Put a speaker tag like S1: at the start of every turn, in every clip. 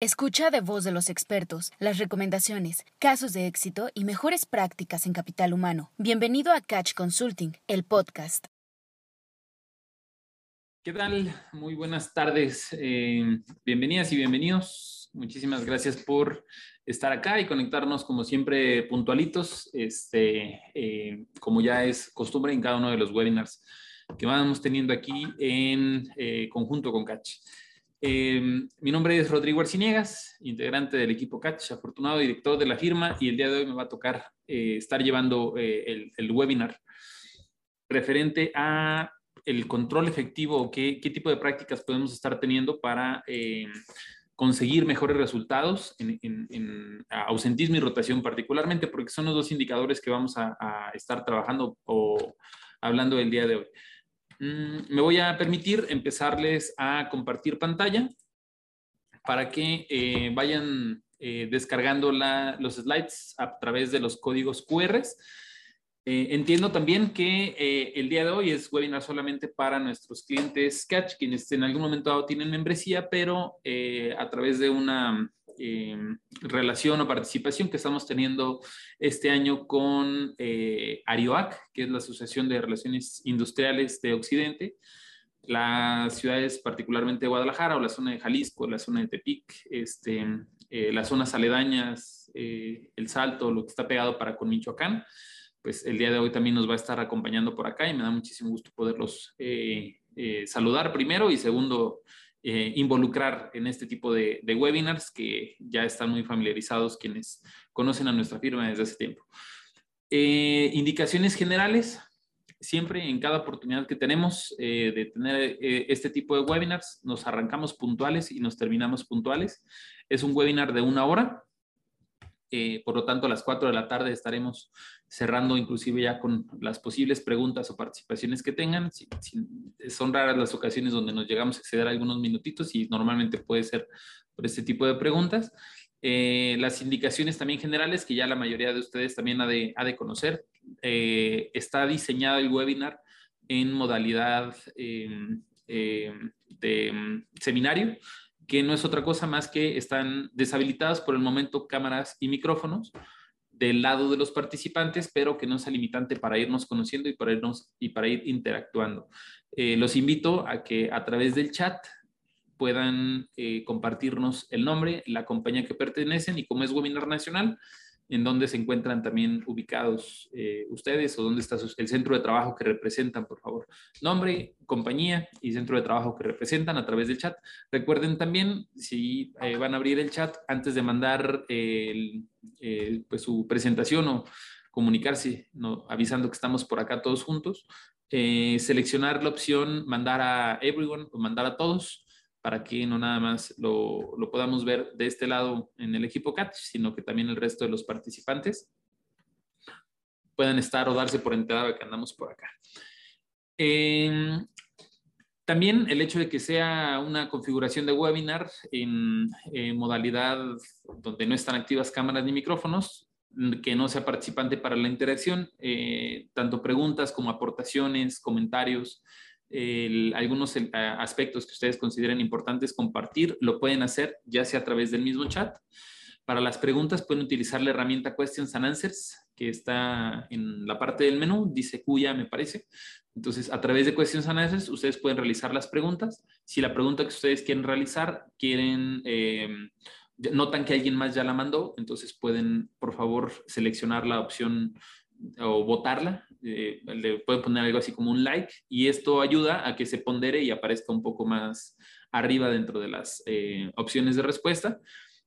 S1: Escucha de voz de los expertos las recomendaciones, casos de éxito y mejores prácticas en capital humano. Bienvenido a Catch Consulting, el podcast.
S2: ¿Qué tal? Muy buenas tardes. Eh, bienvenidas y bienvenidos. Muchísimas gracias por estar acá y conectarnos como siempre puntualitos, este, eh, como ya es costumbre en cada uno de los webinars que vamos teniendo aquí en eh, conjunto con Catch. Em, mi nombre es Rodrigo Arciniegas, integrante del equipo Catch, afortunado director de la firma y el día de hoy me va a tocar eh, estar llevando eh, el, webinar referente a el control efectivo, qué, qué tipo de prácticas podemos estar teniendo para em, conseguir mejores resultados en, ausentismo y rotación particularmente, porque son los dos indicadores que vamos a, a estar trabajando o hablando el día de hoy. Mm, me voy a permitir empezarles a compartir pantalla para que eh, vayan eh, descargando los slides a través de los códigos QR. Eh, entiendo también que el día de hoy es webinar solamente para nuestros clientes Catch, quienes en algún momento tienen membresía, pero a través de una Em, relación o participación que estamos teniendo este año con eh, ARIOAC, que es la Asociación de Relaciones Industriales de Occidente, las ciudades particularmente Guadalajara o la zona de Jalisco, la zona de Tepic, este, eh, las zonas aledañas, eh, El Salto, lo que está pegado para con Michoacán, pues el día de hoy también nos va a estar acompañando por acá y me da muchísimo gusto poderlos saludar primero y segundo eh, involucrar en este tipo de, webinars que ya están muy familiarizados quienes conocen a nuestra firma desde hace tiempo. Eh, indicaciones generales. Siempre en cada oportunidad que tenemos eh, de tener este tipo de webinars, nos arrancamos puntuales y nos terminamos puntuales. Es un webinar de una hora, por lo tanto, a las 4 de la tarde estaremos cerrando inclusive ya con las posibles preguntas o participaciones que tengan. son raras las ocasiones donde nos llegamos a exceder algunos minutitos y normalmente puede ser por este tipo de preguntas. Eh, las indicaciones también generales que ya la mayoría de ustedes también ha de, ha de conocer. Eh, está diseñado el webinar en modalidad em, em, de em, seminario, que no es otra cosa más que están deshabilitadas por el momento cámaras y micrófonos del lado de los participantes, pero que no sea limitante para irnos conociendo y para, irnos, y para ir interactuando. Eh, los invito a que a través del chat puedan eh, compartirnos el nombre, la compañía que pertenecen y como es webinar nacional, en dónde se encuentran también ubicados eh, ustedes o dónde está el centro de trabajo que representan, por favor. Nombre, compañía y centro de trabajo que representan a través del chat. Recuerden también, si eh, van a abrir el chat, antes de mandar pues, su presentación o comunicarse, ¿no? avisando que estamos por acá todos juntos, eh, seleccionar la opción mandar a everyone o mandar a todos para que no nada más lo, lo, podamos ver de este lado en el equipo CAT, sino que también el resto de los participantes puedan estar o darse por enterado de que andamos por acá. Em, también el hecho de que sea una configuración de webinar en, modalidad donde no están activas cámaras ni micrófonos, que no sea participante para la interacción, eh, tanto preguntas como aportaciones, comentarios, algunos eh, aspectos que ustedes consideren importantes compartir, lo pueden hacer ya sea a través del mismo chat. Para las preguntas pueden utilizar la herramienta Questions and Answers, que está en la parte del menú, dice cuya me parece. Entonces, a través de Questions and Answers, ustedes pueden realizar las preguntas. Si la pregunta que ustedes quieren realizar, quieren, eh, notan que alguien más ya la mandó, entonces pueden, por favor, seleccionar la opción o votarla, eh, le pueden poner algo así como un like y esto ayuda a que se pondere y aparezca un poco más arriba dentro de las eh, opciones de respuesta.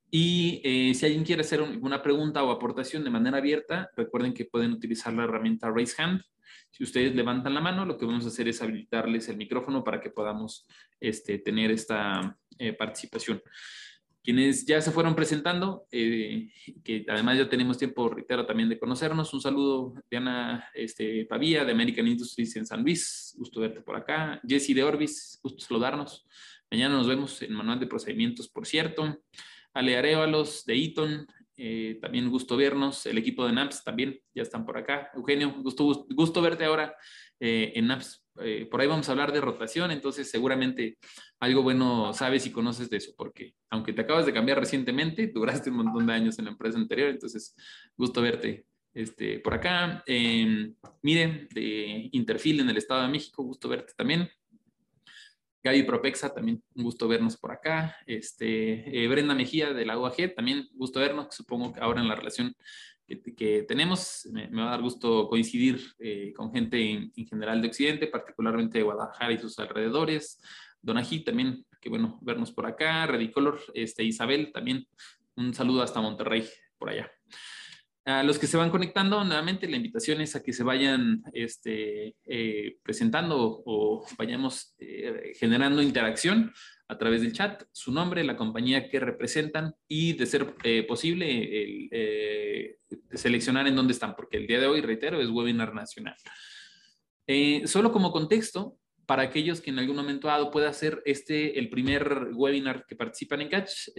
S2: Y eh, si alguien quiere hacer una pregunta o aportación de manera abierta, recuerden que pueden utilizar la herramienta Raise Hand. Si ustedes levantan la mano, lo que vamos a hacer es habilitarles el micrófono para que podamos este, tener esta participación quienes ya se fueron presentando, eh, que además ya tenemos tiempo, reitero, también de conocernos. Un saludo, Diana este, Pavía, de American Industries en San Luis, gusto verte por acá. Jesse de Orbis, gusto saludarnos. Mañana nos vemos en Manual de Procedimientos, por cierto. Ale Arevalos, de Eaton, eh, también gusto vernos. El equipo de NAMS también ya están por acá. Eugenio, gusto, gusto verte ahora eh, en apps. Eh, por ahí vamos a hablar de rotación, entonces seguramente algo bueno sabes y conoces de eso, porque aunque te acabas de cambiar recientemente, duraste un montón de años en la empresa anterior, entonces gusto verte este, por acá. Eh, mire, de Interfil en el Estado de México, gusto verte también. Gaby Propexa, también un gusto vernos por acá. Este, Brenda Mejía de la UAG, también gusto vernos, supongo que ahora en la relación que, tenemos. Me, va a dar gusto coincidir eh, con gente en, general de Occidente, particularmente de Guadalajara y sus alrededores. Donají también, qué bueno vernos por acá. Redicolor, este, Isabel también. Un saludo hasta Monterrey, por allá. A los que se van conectando, nuevamente la invitación es a que se vayan este, eh, presentando o vayamos eh, generando interacción a través del chat, su nombre, la compañía que representan y, de ser eh, posible, eh, seleccionar en dónde están, porque el día de hoy, reitero, es webinar nacional. Eh, solo como contexto, para aquellos que en algún momento dado pueda ser este el primer webinar que participan en Catch,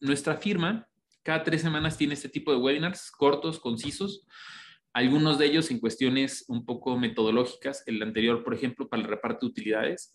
S2: nuestra firma cada tres semanas tiene este tipo de webinars cortos, concisos, algunos de ellos en cuestiones un poco metodológicas, el anterior, por ejemplo, para el reparto de utilidades,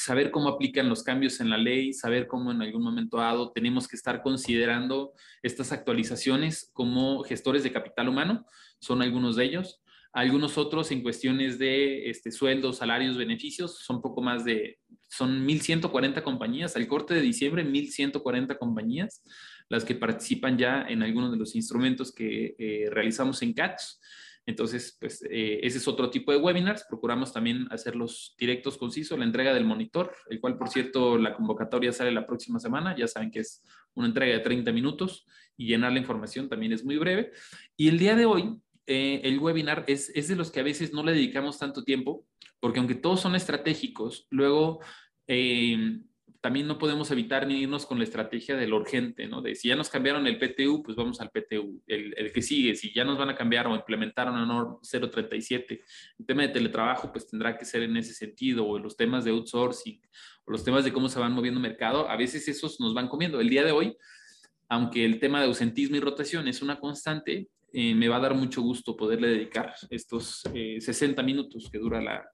S2: saber cómo aplican los cambios en la ley, saber cómo en algún momento dado tenemos que estar considerando estas actualizaciones como gestores de capital humano, son algunos de ellos. Algunos otros en cuestiones de este, sueldos, salarios, beneficios, son poco más de, son 1.140 compañías, al corte de diciembre 1.140 compañías, las que participan ya en algunos de los instrumentos que eh, realizamos en CATS. Entonces, pues eh, ese es otro tipo de webinars. Procuramos también hacerlos directos, concisos, la entrega del monitor, el cual, por cierto, la convocatoria sale la próxima semana. Ya saben que es una entrega de 30 minutos y llenar la información también es muy breve. Y el día de hoy, eh, el webinar es, es de los que a veces no le dedicamos tanto tiempo, porque aunque todos son estratégicos, luego... Eh, también no podemos evitar ni irnos con la estrategia de lo urgente, ¿no? De si ya nos cambiaron el PTU, pues vamos al PTU, el, que sigue. Si ya nos van a cambiar o implementar una NOR 037, el tema de teletrabajo, pues tendrá que ser en ese sentido, o los temas de outsourcing, o los temas de cómo se van moviendo el mercado, a veces esos nos van comiendo. El día de hoy, aunque el tema de ausentismo y rotación es una constante, eh, me va a dar mucho gusto poderle dedicar estos 60 eh, minutos que dura la,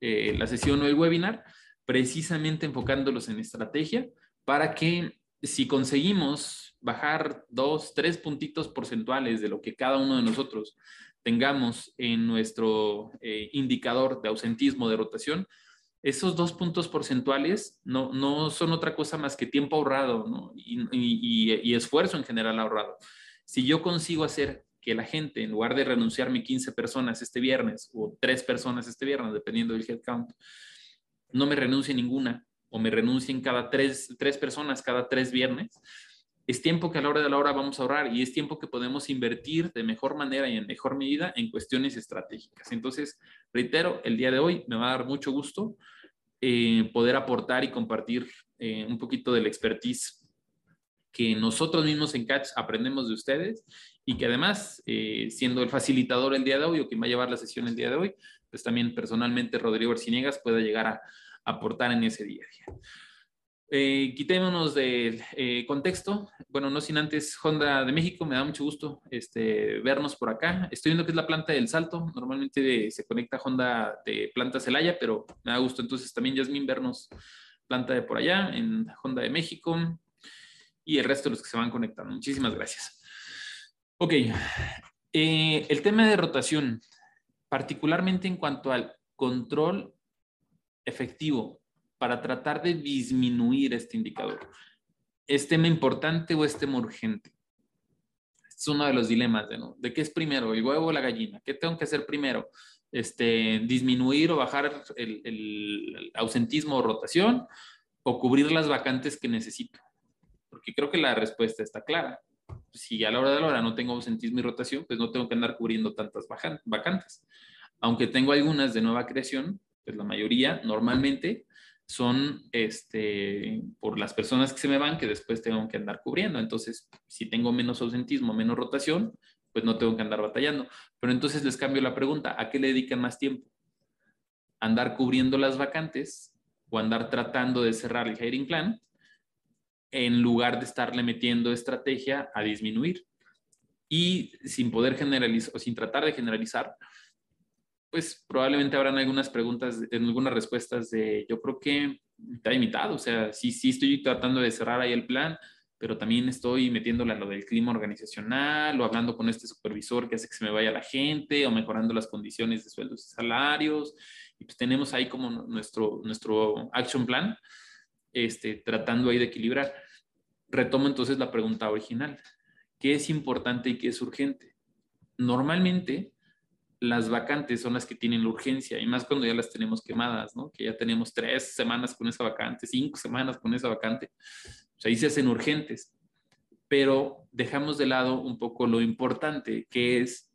S2: eh, la sesión o el webinar precisamente enfocándolos en estrategia para que si conseguimos bajar dos, tres puntitos porcentuales de lo que cada uno de nosotros tengamos en nuestro eh, indicador de ausentismo de rotación, esos dos puntos porcentuales no, no son otra cosa más que tiempo ahorrado y, esfuerzo en general ahorrado. Si yo consigo hacer que la gente, en lugar de renunciarme 15 personas este viernes o tres personas este viernes, dependiendo del headcount, no me renuncie ninguna o me renuncien cada tres, tres personas cada tres viernes, es tiempo que a la hora de la hora vamos a ahorrar y es tiempo que podemos invertir de mejor manera y en mejor medida en cuestiones estratégicas. Entonces, reitero, el día de hoy me va a dar mucho gusto eh, poder aportar y compartir eh, un poquito del expertise que nosotros mismos en Catch aprendemos de ustedes y que además, eh, siendo el facilitador el día de hoy o quien va a llevar la sesión el día de hoy, pues también personalmente Rodrigo Arciniegas pueda llegar a, aportar en ese día a día. Eh, quitémonos del eh, contexto. Bueno, no sin antes, Honda de México, me da mucho gusto este, vernos por acá. Estoy viendo que es la planta del Salto. Normalmente se conecta Honda de Planta Celaya, pero me da gusto entonces también, Yasmin, vernos planta de por allá en Honda de México y el resto de los que se van conectando. Muchísimas gracias. Ok, eh, el tema de rotación particularmente en cuanto al control efectivo para tratar de disminuir este indicador. ¿Es tema importante o es tema urgente? Es uno de los dilemas, ¿no? ¿De qué es primero, el huevo o la gallina? ¿Qué tengo que hacer primero? Este, ¿Disminuir o bajar el, el ausentismo o rotación o cubrir las vacantes que necesito? Porque creo que la respuesta está clara si a la hora de la hora no tengo ausentismo y rotación, pues no tengo que andar cubriendo tantas vacantes. Aunque tengo algunas de nueva creación, pues la mayoría normalmente son este, por las personas que se me van que después tengo que andar cubriendo. Entonces, si tengo menos ausentismo, menos rotación, pues no tengo que andar batallando. Pero entonces les cambio la pregunta, ¿a qué le dedican más tiempo? ¿Andar cubriendo las vacantes o andar tratando de cerrar el hiring plan en lugar de estarle metiendo estrategia a disminuir. Y sin poder generalizar o sin tratar de generalizar, pues probablemente habrán algunas preguntas, algunas respuestas de, yo creo que está limitado, o sea, sí, sí estoy tratando de cerrar ahí el plan, pero también estoy metiéndole a lo del clima organizacional o hablando con este supervisor que hace que se me vaya la gente o mejorando las condiciones de sueldos y salarios. Y pues tenemos ahí como nuestro, nuestro action plan, este, tratando ahí de equilibrar. Retomo entonces la pregunta original. ¿Qué es importante y qué es urgente? Normalmente las vacantes son las que tienen la urgencia y más cuando ya las tenemos quemadas, ¿no? Que ya tenemos tres semanas con esa vacante, cinco semanas con esa vacante. O sea, ahí se hacen urgentes. Pero dejamos de lado un poco lo importante, que es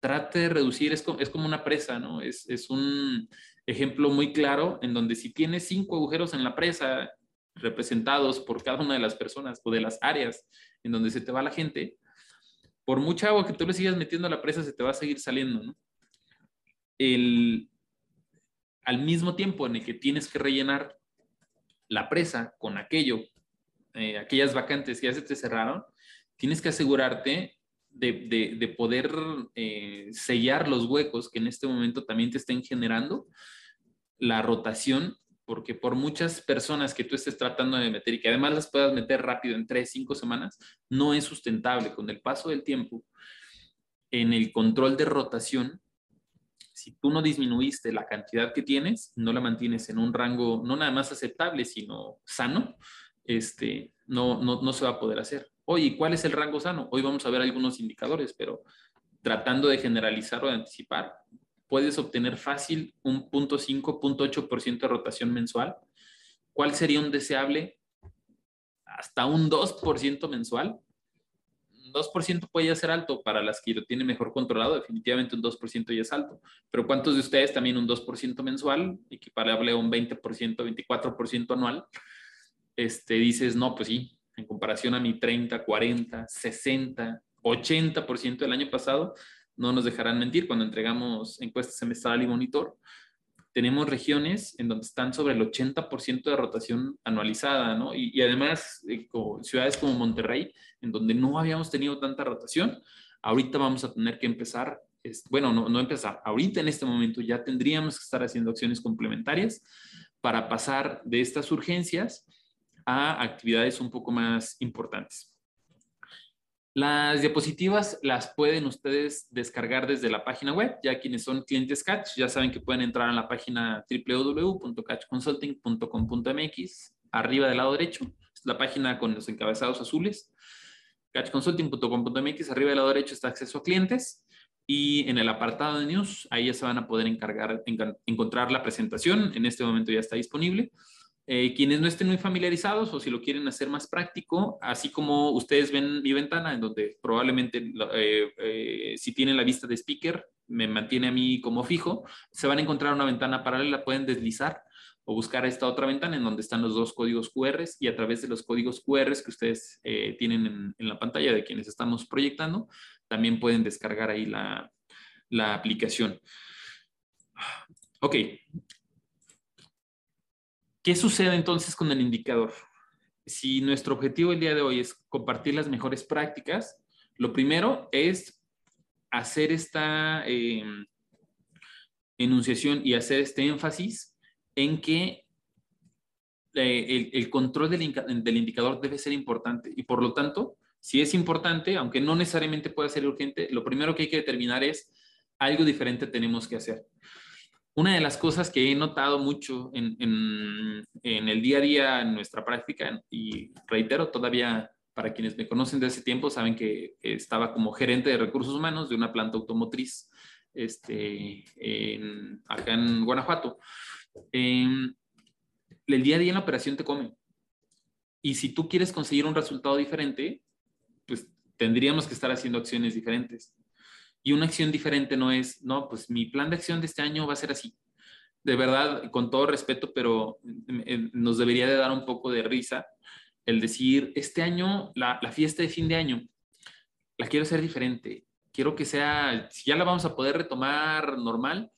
S2: trate de reducir, es como, una presa, ¿no? Es un ejemplo muy claro en donde si tienes cinco agujeros en la presa representados por cada una de las personas o de las áreas en donde se te va la gente, por mucha agua que tú le sigas metiendo a la presa, se te va a seguir saliendo. El, al mismo tiempo en el que tienes que rellenar la presa con aquello, eh, aquellas vacantes que ya se te cerraron, tienes que asegurarte de, de, poder eh, sellar los huecos que en este momento también te estén generando la rotación porque por muchas personas que tú estés tratando de meter y que además las puedas meter rápido en tres, cinco semanas, no es sustentable. Con el paso del tiempo, en el control de rotación, si tú no disminuiste la cantidad que tienes, no la mantienes en un rango no nada más aceptable, sino sano, este, no, no, no se va a poder hacer. Oye, ¿cuál es el rango sano? Hoy vamos a ver algunos indicadores, pero tratando de generalizar o de anticipar, puedes obtener fácil un 0.5, 0.8% de rotación mensual. ¿Cuál sería un deseable? Hasta un 2% mensual. 2% puede ser alto para las que lo tienen mejor controlado, definitivamente un 2% ya es alto. Pero ¿cuántos de ustedes también un 2% mensual, equiparable a un 20%, 24% anual? Este, dices, no, pues sí, en comparación a mi 30, 40, 60, 80% del año pasado, no nos dejarán mentir cuando entregamos encuestas semestral y monitor. Tenemos regiones en donde están sobre el 80% de rotación anualizada, ¿no? Y, además, eh, ciudades como Monterrey, en donde no habíamos tenido tanta rotación, ahorita vamos a tener que empezar, bueno, no, no empezar, ahorita en este momento ya tendríamos que estar haciendo acciones complementarias para pasar de estas urgencias a actividades un poco más importantes. Las diapositivas las pueden ustedes descargar desde la página web. Ya quienes son clientes Catch ya saben que pueden entrar a la página www.catchconsulting.com.mx. Arriba del lado derecho es la página con los encabezados azules. catchconsulting.com.mx. Arriba del lado derecho está acceso a clientes. Y en el apartado de news, ahí ya se van a poder encargar, encontrar la presentación. En este momento ya está disponible. Eh, quienes no estén muy familiarizados o si lo quieren hacer más práctico, así como ustedes ven mi ventana, en donde probablemente eh, eh, si tienen la vista de speaker, me mantiene a mí como fijo, se van a encontrar una ventana paralela, pueden deslizar o buscar esta otra ventana en donde están los dos códigos QR y a través de los códigos QR que ustedes tienen en, en, la pantalla de quienes estamos proyectando, también pueden descargar ahí la, la aplicación. Ok, ¿Qué sucede entonces con el indicador? Si nuestro objetivo el día de hoy es compartir las mejores prácticas, lo primero es hacer esta em, enunciación y hacer este énfasis en que eh, el, control del, indicador debe ser importante y por lo tanto, si es importante, aunque no necesariamente pueda ser urgente, lo primero que hay que determinar es algo diferente tenemos que hacer una de las cosas que he notado mucho en, el día a día, en nuestra práctica, y reitero, todavía para quienes me conocen de ese tiempo, saben que estaba como gerente de recursos humanos de una planta automotriz este, acá en Guanajuato. Em, el día a día en la operación te come. Y si tú quieres conseguir un resultado diferente, pues tendríamos que estar haciendo acciones diferentes. Y una acción diferente no es, no, pues mi plan de acción de este año va a ser así. De verdad, con todo respeto, pero eh, nos debería de dar un poco de risa el decir, este año, la, fiesta de fin de año, la quiero hacer diferente. Quiero que sea, si ya la vamos a poder retomar normal,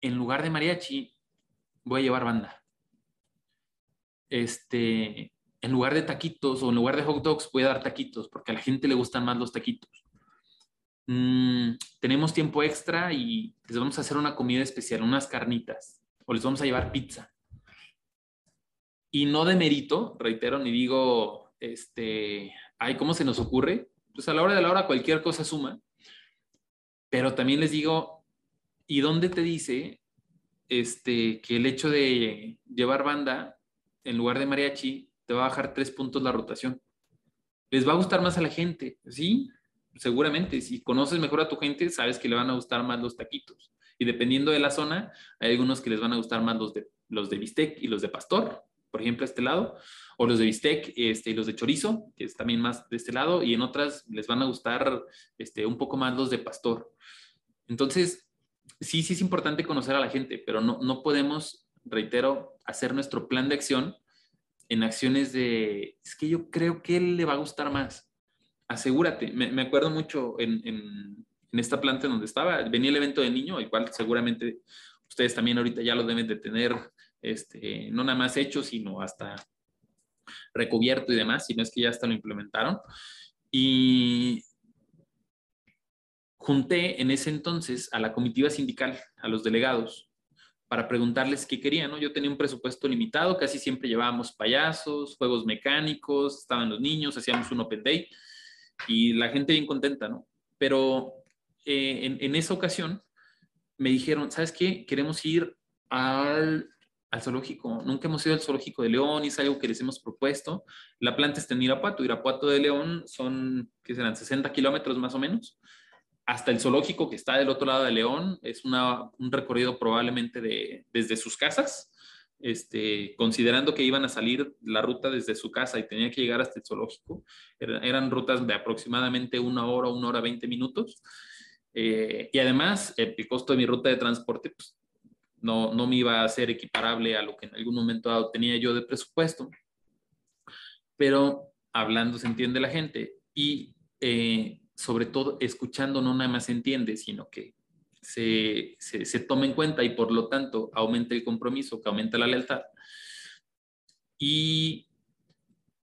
S2: en lugar de mariachi, voy a llevar banda. Este, en lugar de taquitos o en lugar de hot dogs voy a dar taquitos porque a la gente le gustan más los taquitos. mm, tenemos tiempo extra y les vamos a hacer una comida especial, unas carnitas, o les vamos a llevar pizza. Y no de mérito, reitero, ni digo, este, ay, ¿cómo se nos ocurre? Pues a la hora de la hora cualquier cosa suma. Pero también les digo, ¿y dónde te dice este, que el hecho de llevar banda en lugar de mariachi va a bajar tres puntos la rotación? Les va a gustar más a la gente, ¿sí? Seguramente, si conoces mejor a tu gente, sabes que le van a gustar más los taquitos. Y dependiendo de la zona, hay algunos que les van a gustar más los de, los bistec y los de pastor, por ejemplo, a este lado, o los de bistec este, y los de chorizo, que es también más de este lado, y en otras les van a gustar este, un poco más los de pastor. Entonces, sí, sí es importante conocer a la gente, pero no, no podemos, reitero, hacer nuestro plan de acción en acciones de, es que yo creo que él le va a gustar más. Asegúrate, me, acuerdo mucho en, en, esta planta donde estaba, venía el evento de niño, igual seguramente ustedes también ahorita ya lo deben de tener, este, no nada más hecho, sino hasta recubierto y demás, si no es que ya hasta lo implementaron. Y junté en ese entonces a la comitiva sindical, a los delegados, para preguntarles qué querían, ¿no? Yo tenía un presupuesto limitado, casi siempre llevábamos payasos, juegos mecánicos, estaban los niños, hacíamos un open day y la gente bien contenta, ¿no? Pero eh, en, esa ocasión me dijeron, ¿sabes qué? Queremos ir al, al, zoológico. Nunca hemos ido al zoológico de León y es algo que les hemos propuesto. La planta está en Irapuato. Irapuato de León son, ¿qué serán? 60 kilómetros más o menos hasta el zoológico que está del otro lado de León. Es una, un recorrido probablemente de, desde sus casas, este, considerando que iban a salir la ruta desde su casa y tenía que llegar hasta el zoológico. Eran, rutas de aproximadamente una hora, una hora, 20 minutos. Eh, y además, el, el, costo de mi ruta de transporte pues, no, no me iba a ser equiparable a lo que en algún momento dado tenía yo de presupuesto. Pero hablando se entiende la gente y eh, sobre todo escuchando no nada más entiende, sino que se, se, se, en cuenta y por lo tanto aumenta el compromiso, que aumenta la lealtad. Y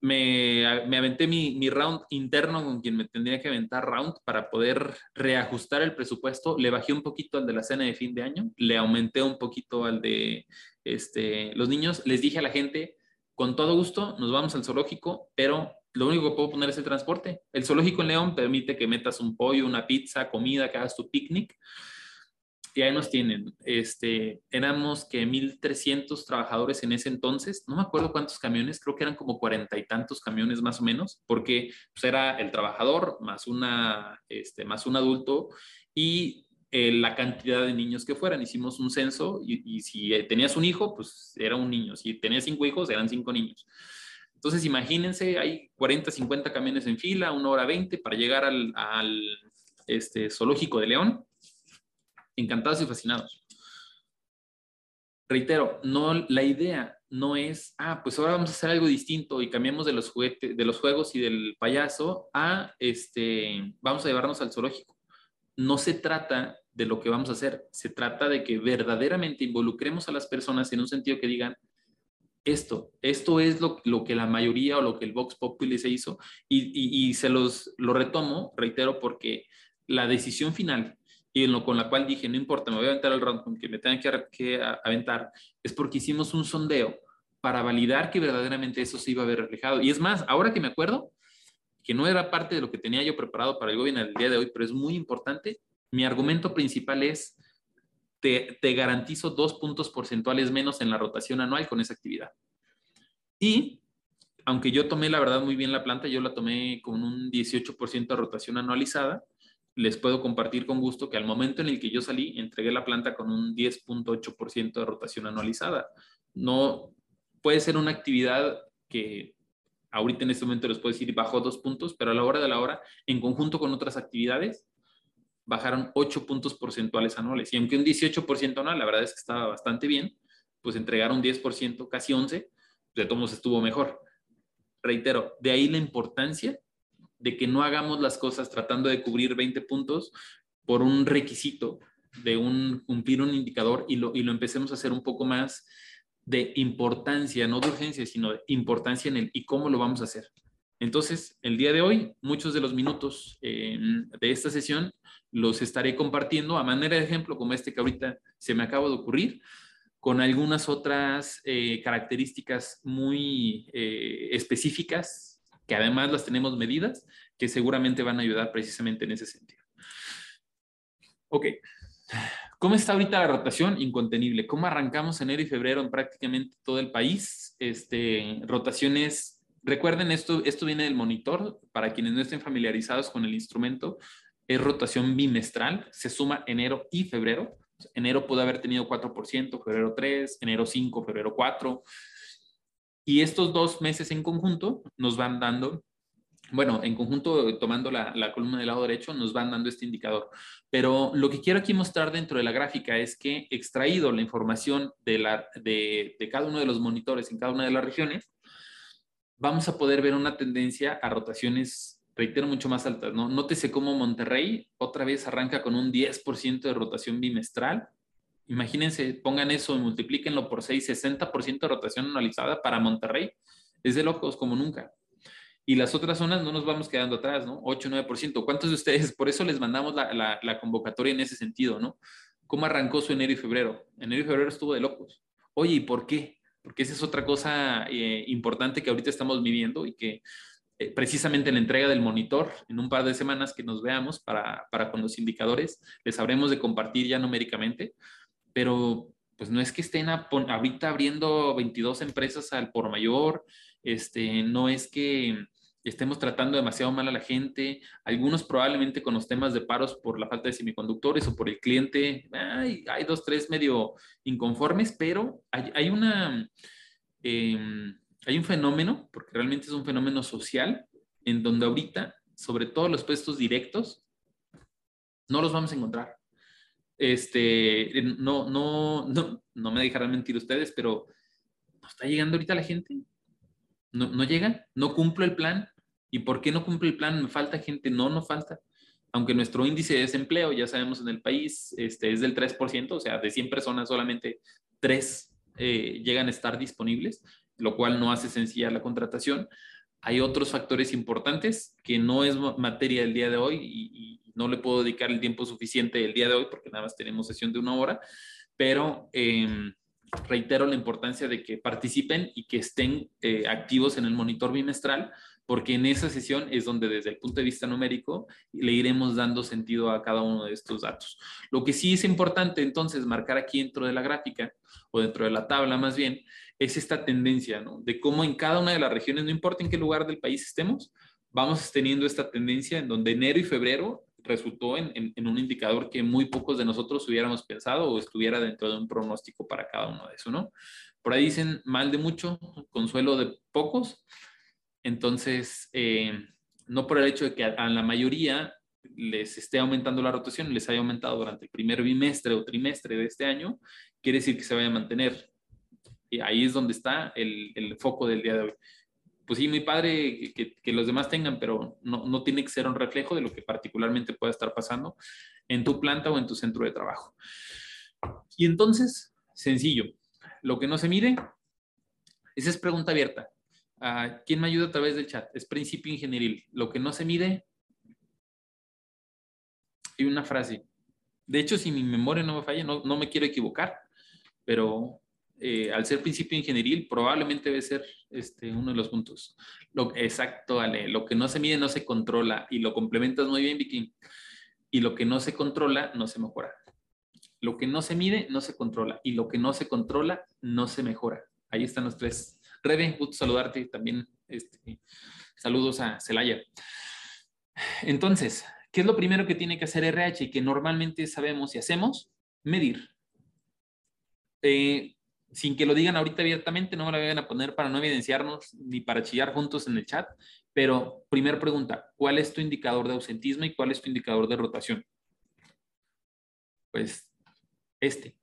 S2: me, me aventé mi, mi, round interno con quien me tendría que aventar round para poder reajustar el presupuesto. Le bajé un poquito al de la cena de fin de año, le aumenté un poquito al de este, los niños. Les dije a la gente, con todo gusto, nos vamos al zoológico, pero lo único que puedo poner es el transporte. El zoológico en León permite que metas un pollo, una pizza, comida, que hagas tu picnic. Y ahí nos tienen. Este, éramos que 1.300 trabajadores en ese entonces. No me acuerdo cuántos camiones, creo que eran como cuarenta y tantos camiones más o menos, porque pues, era el trabajador más, una, este, más un adulto y eh, la cantidad de niños que fueran. Hicimos un censo y, y si tenías un hijo, pues era un niño. Si tenías cinco hijos, eran cinco niños. Entonces, imagínense, hay 40, 50 camiones en fila, una hora 20 para llegar al, este, zoológico de León. Encantados y fascinados. Reitero, no, la idea no es, ah, pues ahora vamos a hacer algo distinto y cambiamos de los, juguetes, de los juegos y del payaso a, este, vamos a llevarnos al zoológico. No se trata de lo que vamos a hacer, se trata de que verdaderamente involucremos a las personas en un sentido que digan, esto, esto es lo, lo, que la mayoría o lo que el Vox Populi se hizo y, y, se los lo retomo, reitero, porque la decisión final y en lo con la cual dije, no importa, me voy a aventar el round con que me tengan que, que aventar, es porque hicimos un sondeo para validar que verdaderamente eso se iba a ver reflejado. Y es más, ahora que me acuerdo, que no era parte de lo que tenía yo preparado para el gobierno el día de hoy, pero es muy importante, mi argumento principal es te, garantizo dos puntos porcentuales menos en la rotación anual con esa actividad. Y aunque yo tomé la verdad muy bien la planta, yo la tomé con un 18% de rotación anualizada, les puedo compartir con gusto que al momento en el que yo salí, entregué la planta con un 10.8% de rotación anualizada. No puede ser una actividad que ahorita en este momento les puedo decir bajó dos puntos, pero a la hora de la hora, en conjunto con otras actividades, bajaron 8 puntos porcentuales anuales. Y aunque un 18% anual, la verdad es que estaba bastante bien, pues entregaron 10%, casi 11%, de todos estuvo mejor. Reitero, de ahí la importancia de que no hagamos las cosas tratando de cubrir 20 puntos por un requisito de un, cumplir un indicador y lo, y lo empecemos a hacer un poco más de importancia, no de urgencia, sino de importancia en el y cómo lo vamos a hacer. Entonces, el día de hoy, muchos de los minutos eh, de esta sesión los estaré compartiendo a manera de ejemplo, como este que ahorita se me acaba de ocurrir, con algunas otras eh, características muy eh, específicas, que además las tenemos medidas, que seguramente van a ayudar precisamente en ese sentido. Ok. ¿Cómo está ahorita la rotación? Incontenible. ¿Cómo arrancamos enero y febrero en prácticamente todo el país? Este, rotaciones, recuerden esto, esto viene del monitor, para quienes no estén familiarizados con el instrumento, es rotación bimestral, se suma enero y febrero. Enero puede haber tenido 4%, febrero 3, enero 5, febrero 4. Y estos dos meses en conjunto nos van dando bueno, en conjunto, tomando la, columna del lado derecho, nos van dando este indicador. Pero lo que quiero aquí mostrar dentro de la gráfica es que extraído la información de, cada uno de los monitores en cada una de las regiones, vamos a poder ver una tendencia a rotaciones, reitero, mucho más altas. ¿no? Nótese cómo Monterrey otra vez arranca con un 10% de rotación bimestral. Imagínense, pongan eso y multiplíquenlo por 6, 60% de rotación anualizada para Monterrey. Es de locos como nunca y las otras zonas no nos vamos quedando atrás, ¿no? 8, 9%. ¿Cuántos de ustedes? Por eso les mandamos la, la, convocatoria en ese sentido, ¿no? ¿Cómo arrancó su enero y febrero? Enero y febrero estuvo de locos. Oye, ¿y por qué? Porque esa es otra cosa eh, importante que ahorita estamos viviendo y que eh, precisamente en la entrega del monitor, en un par de semanas que nos veamos para, para con los indicadores, les habremos de compartir ya numéricamente, pero pues no es que estén ahorita abriendo 22 empresas al por mayor, este, no es que estemos tratando demasiado mal a la gente, algunos probablemente con los temas de paros por la falta de semiconductores o por el cliente, hay, dos, tres medio inconformes, pero hay, em, hay un fenómeno, porque realmente es un fenómeno social, en donde ahorita, sobre todo los puestos directos, no los vamos a encontrar. Este, no, no, no, no me dejarán mentir ustedes, pero ¿no está llegando ahorita la gente? ¿No, no llega? ¿No cumplo el plan? ¿Y por qué no cumple el plan? ¿Me falta gente? No, no falta. Aunque nuestro índice de desempleo, ya sabemos en el país, este, es del 3%, o sea, de 100 personas solamente 3 eh, llegan a estar disponibles, lo cual no hace sencilla la contratación. Hay otros factores importantes que no es materia del día de hoy y, no le puedo dedicar el tiempo suficiente el día de hoy porque nada más tenemos sesión de una hora, pero em, reitero la importancia de que participen y que estén eh, activos en el monitor bimestral porque en esa sesión es donde desde el punto de vista numérico le iremos dando sentido a cada uno de estos datos. Lo que sí es importante entonces marcar aquí dentro de la gráfica o dentro de la tabla más bien es esta tendencia, ¿no? De cómo en cada una de las regiones, no importa en qué lugar del país estemos, vamos teniendo esta tendencia en donde enero y febrero resultó en, un indicador que muy pocos de nosotros hubiéramos pensado o estuviera dentro de un pronóstico para cada uno de eso, ¿no? Por ahí dicen mal de mucho, consuelo de pocos. Entonces, eh, no por el hecho de que a, la mayoría les esté aumentando la rotación, les haya aumentado durante el primer bimestre o trimestre de este año, quiere decir que se vaya a mantener. Y ahí es donde está el, foco del día de hoy. Pues sí, muy padre que, que los demás tengan, pero no, no, tiene que ser un reflejo de lo que particularmente pueda estar pasando en tu planta o en tu centro de trabajo. Y entonces, sencillo, lo que no se mide, esa es pregunta abierta. ¿Quién me ayuda a través del chat? Es principio ingenieril. Lo que no se mide. Y una frase. De hecho, si mi memoria no me falla, no, no me quiero equivocar, pero eh, al ser principio ingenieril, probablemente debe ser este, uno de los puntos. Lo, exacto, Ale. Lo que no se mide no se controla y lo complementas muy bien, Vicky. Y lo que no se controla no se mejora. Lo que no se mide no se controla y lo que no se controla no se mejora. Ahí están los tres Rebe, gusto saludarte también. Este, saludos a Celaya. Entonces, ¿qué es lo primero que tiene que hacer RH y que normalmente sabemos y hacemos? Medir. Eh, sin que lo digan ahorita abiertamente, no me lo vayan a poner para no evidenciarnos ni para chillar juntos en el chat, pero primera pregunta, ¿cuál es tu indicador de ausentismo y cuál es tu indicador de rotación? Pues este.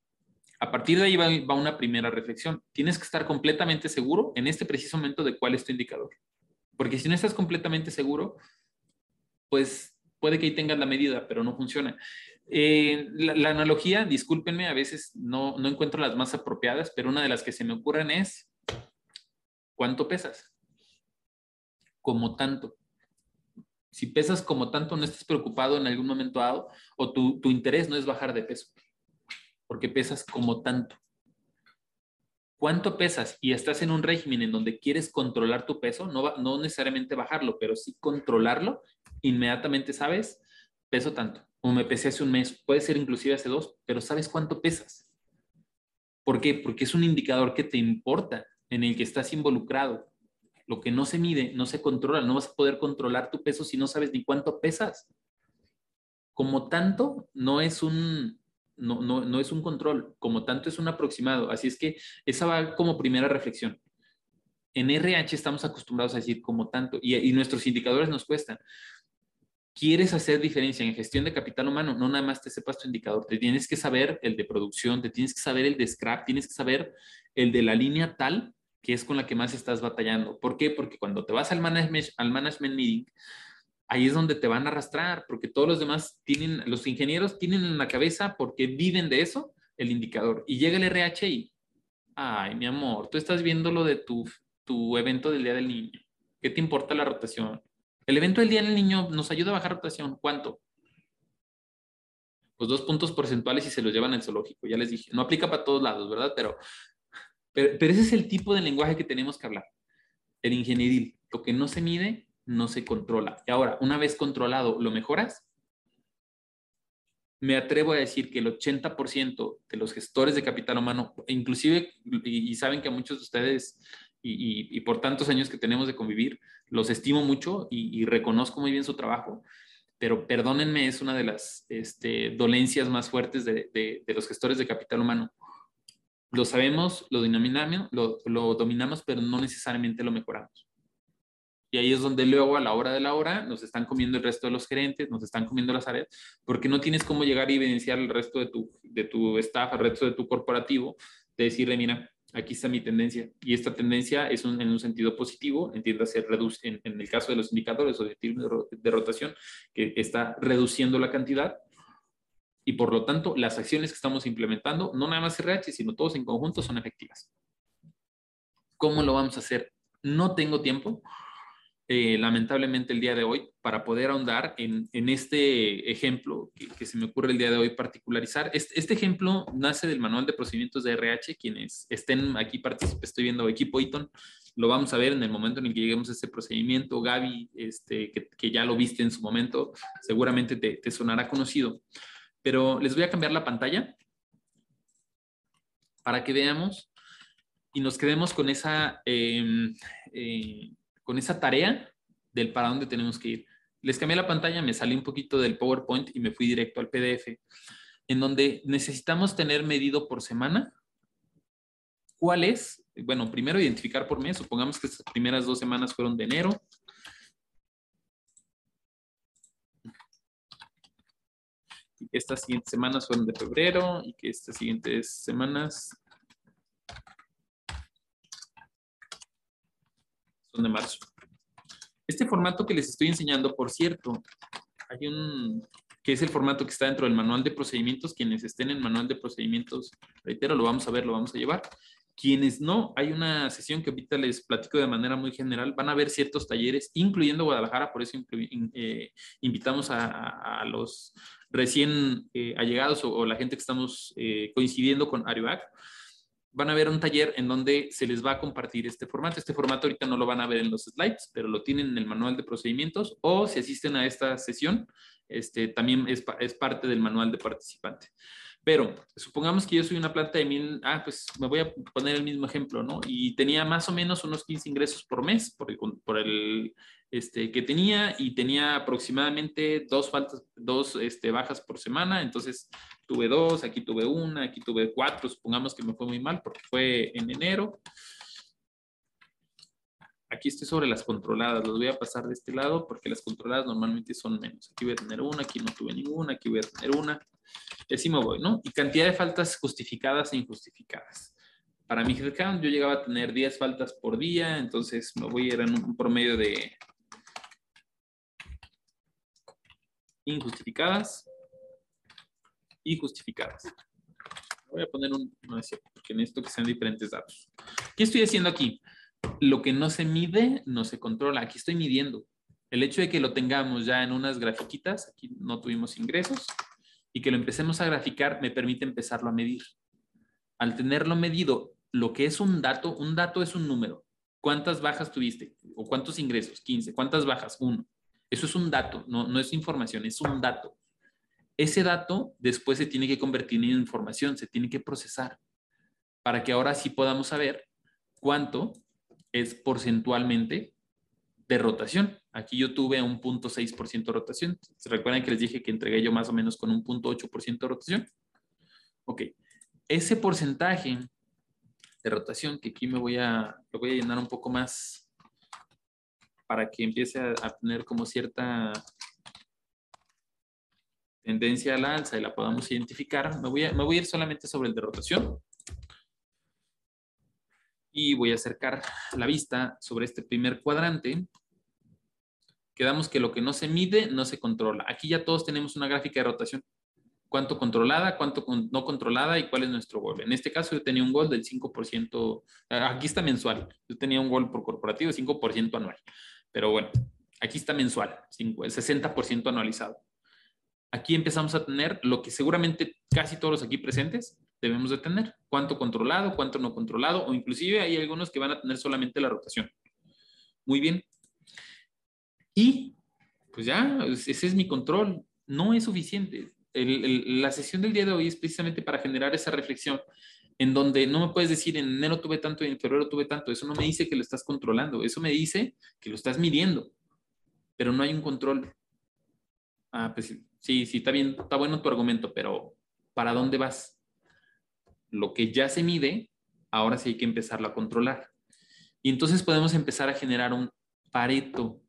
S2: A partir de ahí va, una primera reflexión. Tienes que estar completamente seguro en este preciso momento de cuál es tu indicador. Porque si no estás completamente seguro, pues puede que ahí tengas la medida, pero no funciona. Eh, la, analogía, discúlpenme, a veces no, encuentro las más apropiadas, pero una de las que se me ocurren es, ¿cuánto pesas? como tanto. Si pesas como tanto, no estés preocupado en algún momento dado o tu interés no es bajar de peso, porque pesas como tanto. ¿Cuánto pesas? Y estás en un régimen en donde quieres controlar tu peso, no, no necesariamente bajarlo, pero sí controlarlo, inmediatamente sabes, peso tanto. Como me pesé hace un mes, puede ser inclusive hace dos, pero sabes cuánto pesas. ¿Por qué? Porque es un indicador que te importa, en el que estás involucrado. Lo que no se mide, no se controla. No vas a poder controlar tu peso si no sabes ni cuánto pesas. Como tanto, no es un, no, no, no es un control, como tanto es un aproximado. Así es que esa va como primera reflexión. En RH estamos acostumbrados a decir como tanto y, nuestros indicadores nos cuestan quieres hacer diferencia en gestión de capital humano, no nada más te sepas tu indicador, te tienes que saber el de producción, te tienes que saber el de scrap, tienes que saber el de la línea tal que es con la que más estás batallando. ¿Por qué? Porque cuando te vas al management meeting, ahí es donde te van a arrastrar, porque todos los demás tienen, los ingenieros tienen en la cabeza, porque viven de eso, el indicador. Y llega el RH y, ay, mi amor, tú estás viendo lo de tu, tu evento del Día del Niño. ¿Qué te importa la rotación? El evento del Día del Niño nos ayuda a bajar rotación. ¿Cuánto? Pues dos puntos porcentuales y se los llevan al zoológico. Ya les dije, no aplica para todos lados, ¿verdad? Pero, pero, ese es el tipo de lenguaje que tenemos que hablar. El ingenieril. Lo que no se mide, no se controla. Y ahora, una vez controlado, ¿lo mejoras? Me atrevo a decir que el 80% de los gestores de capital humano, inclusive, y saben que a muchos de ustedes y, por tantos años que tenemos de convivir, los estimo mucho y, reconozco muy bien su trabajo, pero perdónenme, es una de las este, dolencias más fuertes de, los gestores de capital humano. Lo sabemos, lo, lo, lo dominamos, pero no necesariamente lo mejoramos. Y ahí es donde luego a la hora de la hora nos están comiendo el resto de los gerentes, nos están comiendo las áreas, porque no tienes cómo llegar a evidenciar el resto de tu, de tu staff, el resto de tu corporativo, de decirle, mira, aquí está mi tendencia. Y esta tendencia es en un sentido positivo, entiéndase, en, en el caso de los indicadores o de, de rotación, que está reduciendo la cantidad. Y por lo tanto, las acciones que estamos implementando, no nada más RH, sino todos en conjunto, son efectivas. ¿Cómo lo vamos a hacer? No tengo tiempo, eh, lamentablemente el día de hoy para poder ahondar en, este ejemplo que, se me ocurre el día de hoy particularizar. Este, este, ejemplo nace del manual de procedimientos de RH. Quienes estén aquí participando, estoy viendo equipo Eaton, lo vamos a ver en el momento en el que lleguemos a ese procedimiento. Gaby, este, que, ya lo viste en su momento, seguramente te, sonará conocido. Pero les voy a cambiar la pantalla para que veamos y nos quedemos con esa... Em, eh, con esa tarea del para dónde tenemos que ir. Les cambié la pantalla, me salí un poquito del PowerPoint y me fui directo al PDF, en donde necesitamos tener medido por semana cuál es, bueno, primero identificar por mes, supongamos que estas primeras dos semanas fueron de enero. Y que estas siguientes semanas fueron de febrero y que estas siguientes semanas de marzo. Este formato que les estoy enseñando, por cierto, hay un que es el formato que está dentro del manual de procedimientos. Quienes estén en manual de procedimientos, reitero, lo vamos a ver, lo vamos a llevar. Quienes no, hay una sesión que ahorita les platico de manera muy general. Van a ver ciertos talleres, incluyendo Guadalajara, por eso eh, invitamos a, los recién eh, allegados o, la gente que estamos eh, coincidiendo con Arioac van a ver un taller en donde se les va a compartir este formato. Este formato ahorita no lo van a ver en los slides, pero lo tienen en el manual de procedimientos o si asisten a esta sesión, este, también es, parte del manual de participante. Pero supongamos que yo soy una planta de mil, ah, pues me voy a poner el mismo ejemplo, ¿no? Y tenía más o menos unos 15 ingresos por mes por el este, que tenía y tenía aproximadamente dos faltas, dos este, bajas por semana. Entonces tuve dos, aquí tuve una, aquí tuve cuatro. Supongamos que me fue muy mal porque fue en enero. Aquí estoy sobre las controladas, los voy a pasar de este lado porque las controladas normalmente son menos. Aquí voy a tener una, aquí no tuve ninguna, aquí voy a tener una. Y así me voy, ¿no? Y cantidad de faltas justificadas e injustificadas. Para mi headcount yo llegaba a tener 10 faltas por día, entonces me voy a ir en un promedio de injustificadas y justificadas. Voy a poner un, no es cierto, porque necesito que sean diferentes datos. ¿Qué estoy haciendo aquí? lo que no se mide no se controla. Aquí estoy midiendo. El hecho de que lo tengamos ya en unas grafiquitas, aquí no tuvimos ingresos, y que lo empecemos a graficar me permite empezarlo a medir. Al tenerlo medido, lo que es un dato, un dato es un número. ¿Cuántas bajas tuviste? ¿O cuántos ingresos? 15. ¿Cuántas bajas? Uno. Eso es un dato, no, no es información, es un dato. Ese dato después se tiene que convertir en información, se tiene que procesar para que ahora sí podamos saber cuánto es porcentualmente de rotación. Aquí yo tuve un punto 6% de rotación. ¿Se recuerdan que les dije que entregué yo más o menos con un punto 8% de rotación? Ok. Ese porcentaje de rotación, que aquí me voy a, lo voy a llenar un poco más para que empiece a, a tener como cierta tendencia al alza y la podamos identificar, me voy, a, me voy a ir solamente sobre el de rotación y voy a acercar la vista sobre este primer cuadrante. Quedamos que lo que no se mide no se controla. Aquí ya todos tenemos una gráfica de rotación. Cuánto controlada, cuánto no controlada y cuál es nuestro gol. En este caso yo tenía un gol del 5%, ah, aquí está mensual. Yo tenía un gol por corporativo de 5% anual. Pero bueno, aquí está mensual, 60% anualizado. Aquí empezamos a tener lo que seguramente casi todos los aquí presentes debemos de tener. Cuánto controlado, cuánto no controlado, o inclusive hay algunos que van a tener solamente la rotación. Muy bien. Y pues ya, ese es mi control. No es suficiente. la sesión del día de hoy es precisamente para generar esa reflexión en donde no me puedes decir en enero tuve tanto y en febrero tuve tanto. Eso no me dice que lo estás controlando. Eso me dice que lo estás midiendo, pero no hay un control. Ah, pues sí, sí, está bien, está bueno tu argumento, pero ¿para dónde vas? lo que ya se mide, ahora sí hay que empezarlo a controlar. Y entonces podemos empezar a generar un pareto.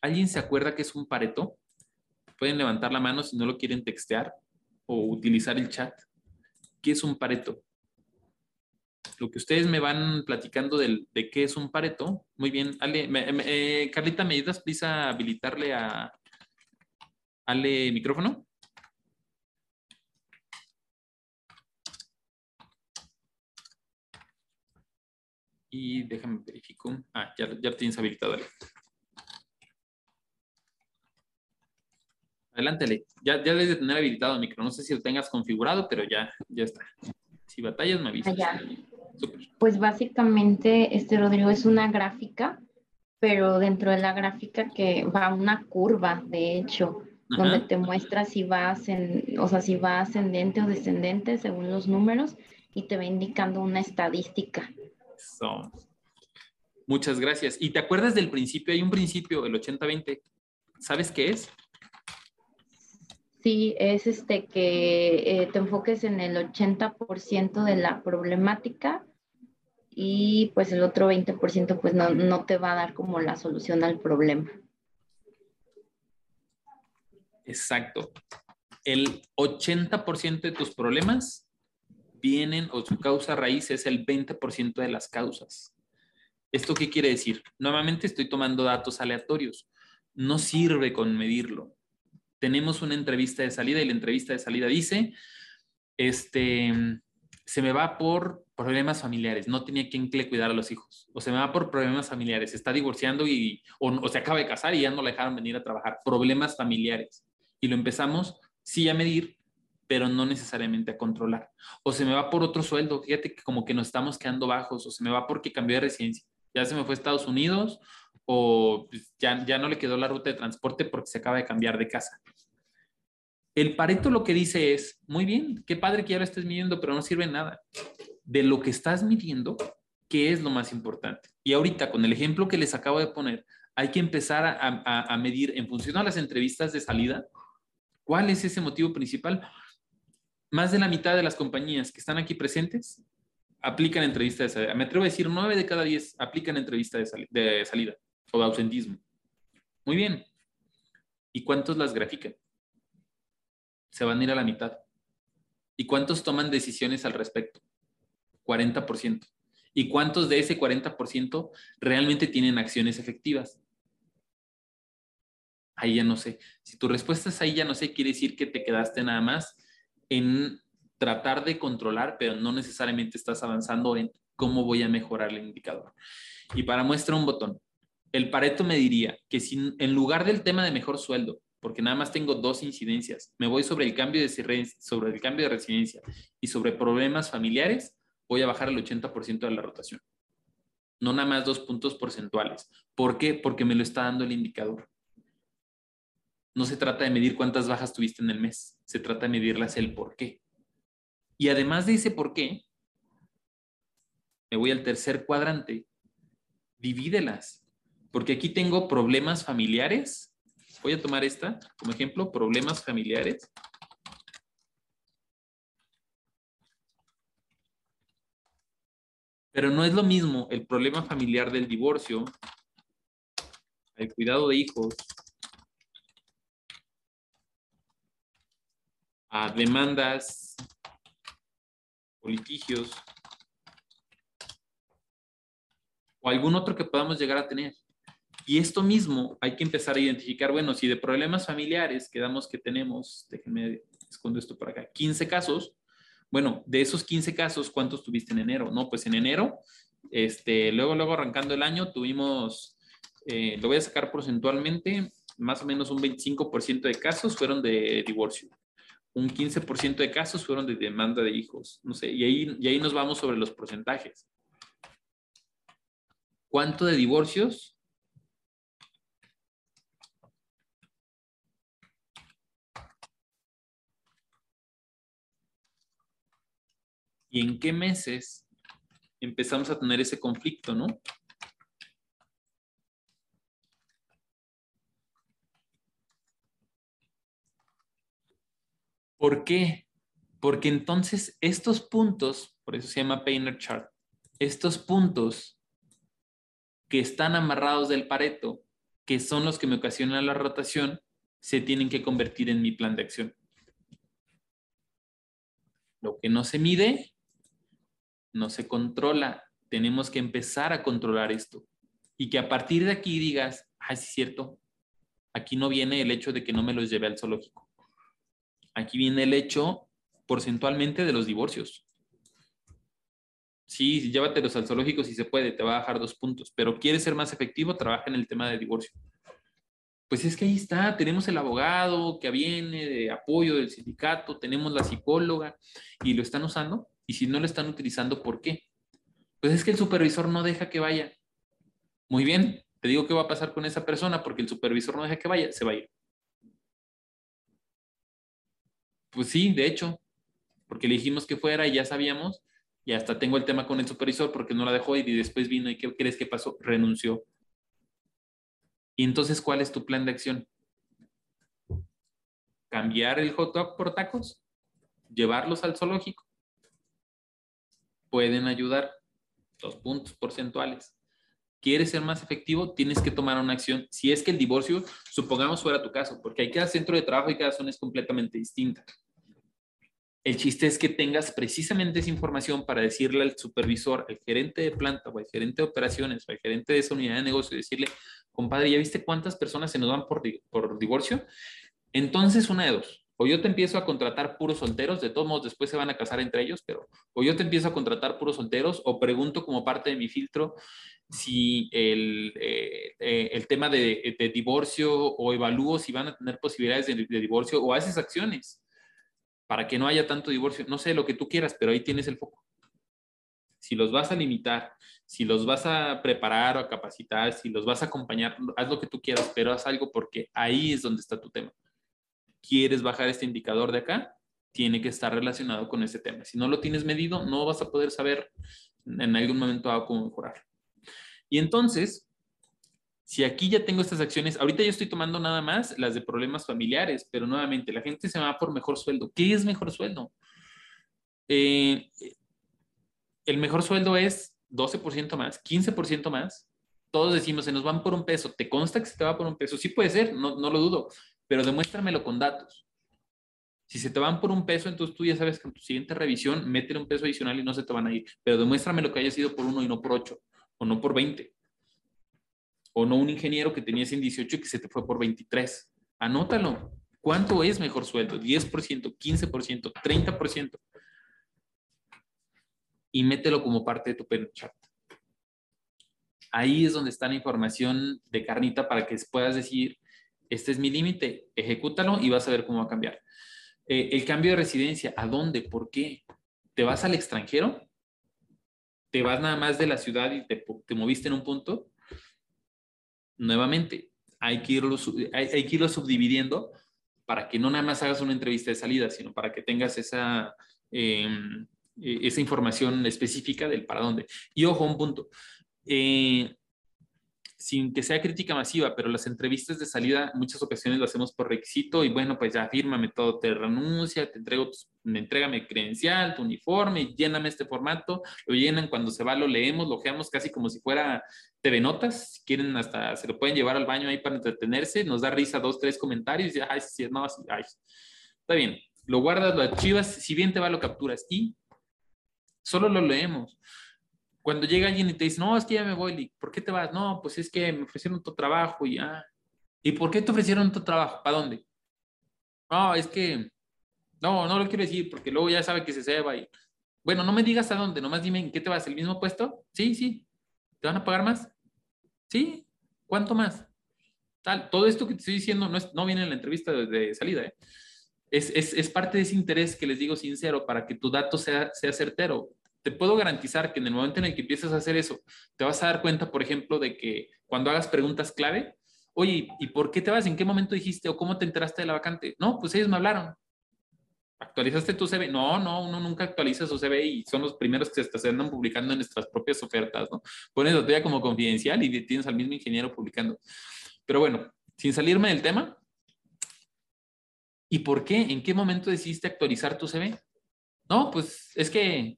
S2: ¿Alguien se acuerda que es un pareto? Pueden levantar la mano si no lo quieren textear o utilizar el chat. ¿Qué es un pareto? Lo que ustedes me van platicando de, qué es un pareto. Muy bien. Ale, eh, Carlita, ¿me ayudas, please, a habilitarle a Ale micrófono? Y déjame verificar. Ah, ya, ya tienes habilitado. Adelántale. Ya, ya debes de tener habilitado el micro. No sé si lo tengas configurado, pero ya, ya está. Si batallas, me avisas.
S3: Pues básicamente, este Rodrigo es una gráfica, pero dentro de la gráfica que va una curva, de hecho, donde te muestra si va, en, o sea, si va ascendente o descendente según los números y te va indicando una estadística.
S2: Muchas gracias. ¿Y te acuerdas del principio? Hay un principio, el 80-20. ¿Sabes qué es?
S3: Sí, es este que eh, te enfoques en el 80% de la problemática y pues el otro 20% pues no, no te va a dar como la solución al problema.
S2: Exacto. El 80% de tus problemas vienen o su causa raíz es el 20% de las causas. ¿Esto qué quiere decir? Nuevamente estoy tomando datos aleatorios. No sirve con medirlo. Tenemos una entrevista de salida y la entrevista de salida dice, este, se me va por problemas familiares, no tenía quien le cuidar a los hijos, o se me va por problemas familiares, está divorciando y, o, se acaba de casar y ya no le dejaron venir a trabajar, problemas familiares. Y lo empezamos, sí, a medir, pero no necesariamente a controlar. O se me va por otro sueldo, fíjate que como que nos estamos quedando bajos, o se me va porque cambió de residencia, ya se me fue a Estados Unidos, o pues, ya, ya no le quedó la ruta de transporte porque se acaba de cambiar de casa. El Pareto lo que dice es, muy bien, qué padre que ya lo estés midiendo, pero no sirve nada. De lo que estás midiendo, ¿qué es lo más importante? Y ahorita, con el ejemplo que les acabo de poner, hay que empezar a, a, medir en función a las entrevistas de salida, ¿cuál es ese motivo principal? más de la mitad de las compañías que están aquí presentes aplican entrevista de salida. Me atrevo a decir, nueve de cada diez aplican entrevista de, salida o ausentismo. Muy bien. ¿Y cuántos las grafican? Se van a ir a la mitad. ¿Y cuántos toman decisiones al respecto? 40%. ¿Y cuántos de ese 40% realmente tienen acciones efectivas? Ahí ya no sé. Si tu respuesta es ahí ya no sé, quiere decir que te quedaste nada más en tratar de controlar, pero no necesariamente estás avanzando en cómo voy a mejorar el indicador. Y para muestra un botón, el Pareto me diría que si en lugar del tema de mejor sueldo, porque nada más tengo dos incidencias, me voy sobre el cambio de, sobre el cambio de residencia y sobre problemas familiares, voy a bajar el 80% de la rotación. No nada más dos puntos porcentuales. ¿Por qué? Porque me lo está dando el indicador. No se trata de medir cuántas bajas tuviste en el mes, se trata de medirlas el por qué. Y además de ese por qué, me voy al tercer cuadrante, divídelas, porque aquí tengo problemas familiares. Voy a tomar esta como ejemplo, problemas familiares. Pero no es lo mismo el problema familiar del divorcio, el cuidado de hijos, a demandas o litigios o algún otro que podamos llegar a tener. Y esto mismo hay que empezar a identificar, bueno, si de problemas familiares quedamos que tenemos, déjenme escondo esto por acá, 15 casos, bueno, de esos 15 casos, ¿cuántos tuviste en enero? No, pues en enero, este, luego, luego arrancando el año, tuvimos, eh, lo voy a sacar porcentualmente, más o menos un 25% de casos fueron de divorcio un 15% de casos fueron de demanda de hijos, no sé, y ahí, y ahí nos vamos sobre los porcentajes. ¿Cuánto de divorcios? ¿Y en qué meses empezamos a tener ese conflicto, no? ¿Por qué? Porque entonces estos puntos, por eso se llama Painter Chart, estos puntos que están amarrados del pareto, que son los que me ocasionan la rotación, se tienen que convertir en mi plan de acción. Lo que no se mide, no se controla. Tenemos que empezar a controlar esto. Y que a partir de aquí digas, ah, sí es cierto, aquí no viene el hecho de que no me los lleve al zoológico. Aquí viene el hecho porcentualmente de los divorcios. Sí, llévatelos al zoológico si se puede, te va a bajar dos puntos, pero quieres ser más efectivo, trabaja en el tema de divorcio. Pues es que ahí está, tenemos el abogado que viene de apoyo del sindicato, tenemos la psicóloga y lo están usando. Y si no lo están utilizando, ¿por qué? Pues es que el supervisor no deja que vaya. Muy bien, te digo qué va a pasar con esa persona porque el supervisor no deja que vaya, se va a ir. Pues sí, de hecho, porque le dijimos que fuera y ya sabíamos, y hasta tengo el tema con el supervisor porque no la dejó ir y después vino y ¿qué crees que pasó? Renunció. Y entonces, ¿cuál es tu plan de acción? ¿Cambiar el hot dog por tacos? ¿Llevarlos al zoológico? Pueden ayudar dos puntos porcentuales. ¿Quieres ser más efectivo? Tienes que tomar una acción. Si es que el divorcio, supongamos fuera tu caso, porque hay cada centro de trabajo y cada zona es completamente distinta. El chiste es que tengas precisamente esa información para decirle al supervisor, al gerente de planta o al gerente de operaciones o al gerente de esa unidad de negocio, decirle, compadre, ¿ya viste cuántas personas se nos van por, por divorcio? Entonces, una de dos. O yo te empiezo a contratar puros solteros, de todos modos después se van a casar entre ellos, pero o yo te empiezo a contratar puros solteros o pregunto como parte de mi filtro si el, eh, eh, el tema de, divorcio o evalúo si van a tener posibilidades de, de divorcio o haces acciones para que no haya tanto divorcio. No sé lo que tú quieras, pero ahí tienes el foco. Si los vas a limitar, si los vas a preparar o a capacitar, si los vas a acompañar, haz lo que tú quieras, pero haz algo porque ahí es donde está tu tema. ¿Quieres bajar este indicador de acá? Tiene que estar relacionado con ese tema. Si no lo tienes medido, no vas a poder saber en algún momento cómo mejorar. Y entonces, si aquí ya tengo estas acciones, ahorita yo estoy tomando nada más las de problemas familiares, pero nuevamente la gente se va por mejor sueldo. ¿Qué es mejor sueldo? Eh, el mejor sueldo es 12% más, 15% más. Todos decimos, se nos van por un peso. ¿Te consta que se te va por un peso? Sí puede ser, no, no lo dudo, pero demuéstramelo con datos. Si se te van por un peso, entonces tú ya sabes que en tu siguiente revisión, métele un peso adicional y no se te van a ir. Pero demuéstrame lo que haya sido por uno y no por ocho, o no por 20 o no un ingeniero que tenías en 18 y que se te fue por 23. Anótalo. ¿Cuánto es mejor sueldo? ¿10%, 15%, 30%? Y mételo como parte de tu pen. Ahí es donde está la información de carnita para que puedas decir, este es mi límite, ejecútalo y vas a ver cómo va a cambiar. Eh, el cambio de residencia, ¿a dónde? ¿Por qué? ¿Te vas al extranjero? ¿Te vas nada más de la ciudad y te, moviste en un punto? Nuevamente, hay que, irlo, hay, que irlo subdividiendo para que no nada más hagas una entrevista de salida, sino para que tengas esa, em, e, esa información específica del para dónde. Y ojo, un punto. Eh, sin que sea crítica masiva, pero las entrevistas de salida muchas ocasiones lo hacemos por requisito y bueno, pues ya fírmame todo, te renuncia, te entrego, me entrega mi credencial, tu uniforme, lléname este formato, lo llenan, cuando se va lo leemos, lo ojeamos casi como si fuera TV Notas, si quieren hasta se lo pueden llevar al baño ahí para entretenerse, nos da risa dos, tres comentarios y ay, sí, no, ay, está bien, lo guardas, lo archivas, si bien te va lo capturas y solo lo leemos. Cuando llega alguien y te dice, no, es que ya me voy, ¿por qué te vas? No, pues es que me ofrecieron tu trabajo y ya. ¿Y por qué te ofrecieron tu trabajo? ¿Para dónde? No, es que, no, no lo quiero decir porque luego ya sabe que se va y, bueno, no me digas a dónde, nomás dime en qué te vas, ¿el mismo puesto? Sí, sí. ¿Te van a pagar más? Sí. ¿Cuánto más? Tal, todo esto que te estoy diciendo no, es, no viene en la entrevista de, salida, ¿eh? Es, es, es, parte de ese interés que les digo sincero para que tu dato sea, sea certero te puedo garantizar que en el momento en el que empieces a hacer eso, te vas a dar cuenta, por ejemplo, de que cuando hagas preguntas clave, oye, ¿y por qué te vas? ¿En qué momento dijiste o cómo te enteraste de la vacante? No, pues ellos me hablaron. ¿Actualizaste tu CV? No, no, uno nunca actualiza su CV y son los primeros que se andan publicando en nuestras propias ofertas, ¿no? Pones la tuya como confidencial y tienes al mismo ingeniero publicando. Pero bueno, sin salirme del tema, ¿y por qué? ¿En qué momento decidiste actualizar tu CV? No, pues es que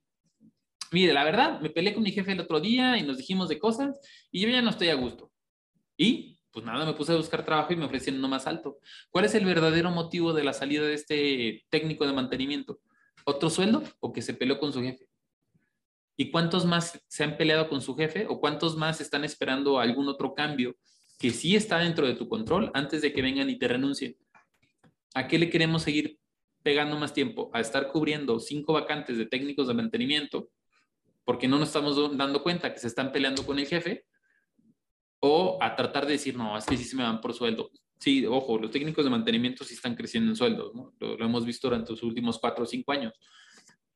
S2: Mire, la verdad, me peleé con mi jefe el otro día y nos dijimos de cosas y yo ya no estoy a gusto. Y pues nada, me puse a buscar trabajo y me ofrecieron uno más alto. ¿Cuál es el verdadero motivo de la salida de este técnico de mantenimiento? ¿Otro sueldo o que se peleó con su jefe? ¿Y cuántos más se han peleado con su jefe o cuántos más están esperando algún otro cambio que sí está dentro de tu control antes de que vengan y te renuncien? ¿A qué le queremos seguir pegando más tiempo? ¿A estar cubriendo cinco vacantes de técnicos de mantenimiento porque no nos estamos dando cuenta que se están peleando con el jefe, o a tratar de decir, no, es que sí se me van por sueldo. Sí, ojo, los técnicos de mantenimiento sí están creciendo en sueldos, lo, hemos visto durante los últimos cuatro o cinco años,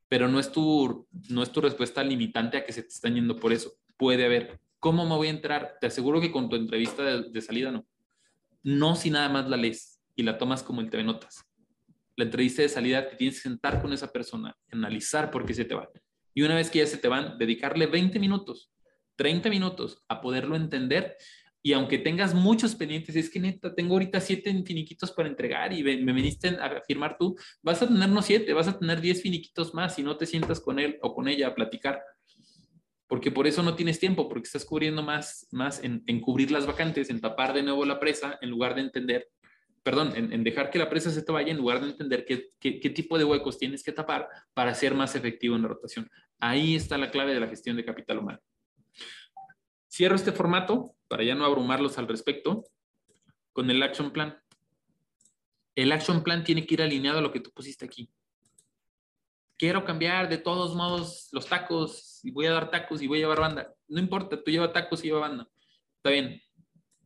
S2: pero no es, tu, no es tu respuesta limitante a que se te están yendo por eso. Puede haber. ¿Cómo me voy a entrar? Te aseguro que con tu entrevista de, de salida no. No si nada más la lees y la tomas como el TV Notas. La entrevista de salida te tienes que sentar con esa persona, analizar por qué se te va y una vez que ya se te van, dedicarle 20 minutos, 30 minutos a poderlo entender. Y aunque tengas muchos pendientes, es que neta, tengo ahorita siete finiquitos para entregar y me, viniste a firmar tú, vas a tener no siete, vas a tener 10 finiquitos más si no te sientas con él o con ella a platicar. Porque por eso no tienes tiempo, porque estás cubriendo más, más en, en cubrir las vacantes, en tapar de nuevo la presa, en lugar de entender perdón, en, dejar que la presa se te vaya en lugar de entender qué, tipo de huecos tienes que tapar para ser más efectivo en la rotación. Ahí está la clave de la gestión de capital humano. Cierro este formato para ya no abrumarlos al respecto con el action plan. El action plan tiene que ir alineado a lo que tú pusiste aquí. Quiero cambiar de todos modos los tacos y voy a dar tacos y voy a llevar banda. No importa, tú lleva tacos y lleva banda. Está bien.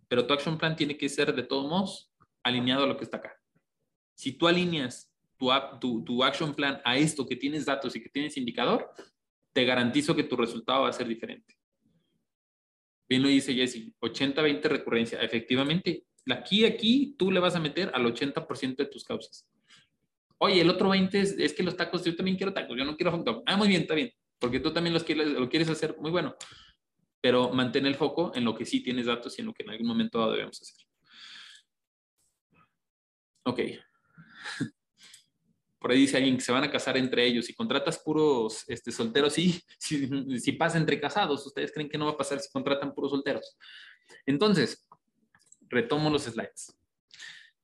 S2: Pero tu action plan tiene que ser de todos modos alineado a lo que está acá. Si tú alineas tu, tu, tu action plan a esto que tienes datos y que tienes indicador, te garantizo que tu resultado va a ser diferente. Bien lo dice Jesse, 80-20 recurrencia. Efectivamente, aquí, aquí tú le vas a meter al 80% de tus causas. Oye, el otro 20 es, que los tacos, yo también quiero tacos, yo no quiero hot Ah, muy bien, está bien, porque tú también los quieres, lo quieres hacer muy bueno. Pero mantén el foco en lo que sí tienes datos y en lo que en algún momento debemos hacer. Ok. Por ahí dice alguien que se van a casar entre ellos y contratas puros este, solteros. Sí, si, pasa entre casados, ¿ustedes creen que no va a pasar si contratan puros solteros? Entonces, retomo los slides.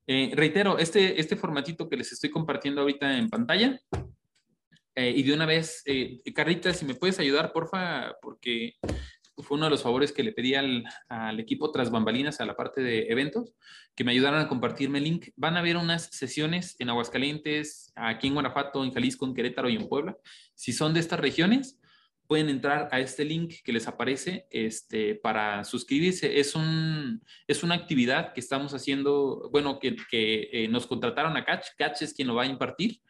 S2: Eh, reitero, este, este formatito que les estoy compartiendo ahorita en pantalla, eh, y de una vez, eh, si me puedes ayudar, porfa, porque fue uno de los favores que le pedí al, equipo tras bambalinas, a la parte de eventos, que me ayudaran a compartirme el link. Van a haber unas sesiones en Aguascalientes, aquí en Guanajuato, en Jalisco, en Querétaro y en Puebla. Si son de estas regiones, pueden entrar a este link que les aparece este, para suscribirse. Es, un, es una actividad que estamos haciendo, bueno, que, que eh, nos contrataron a Catch. Catch es quien lo va a impartir,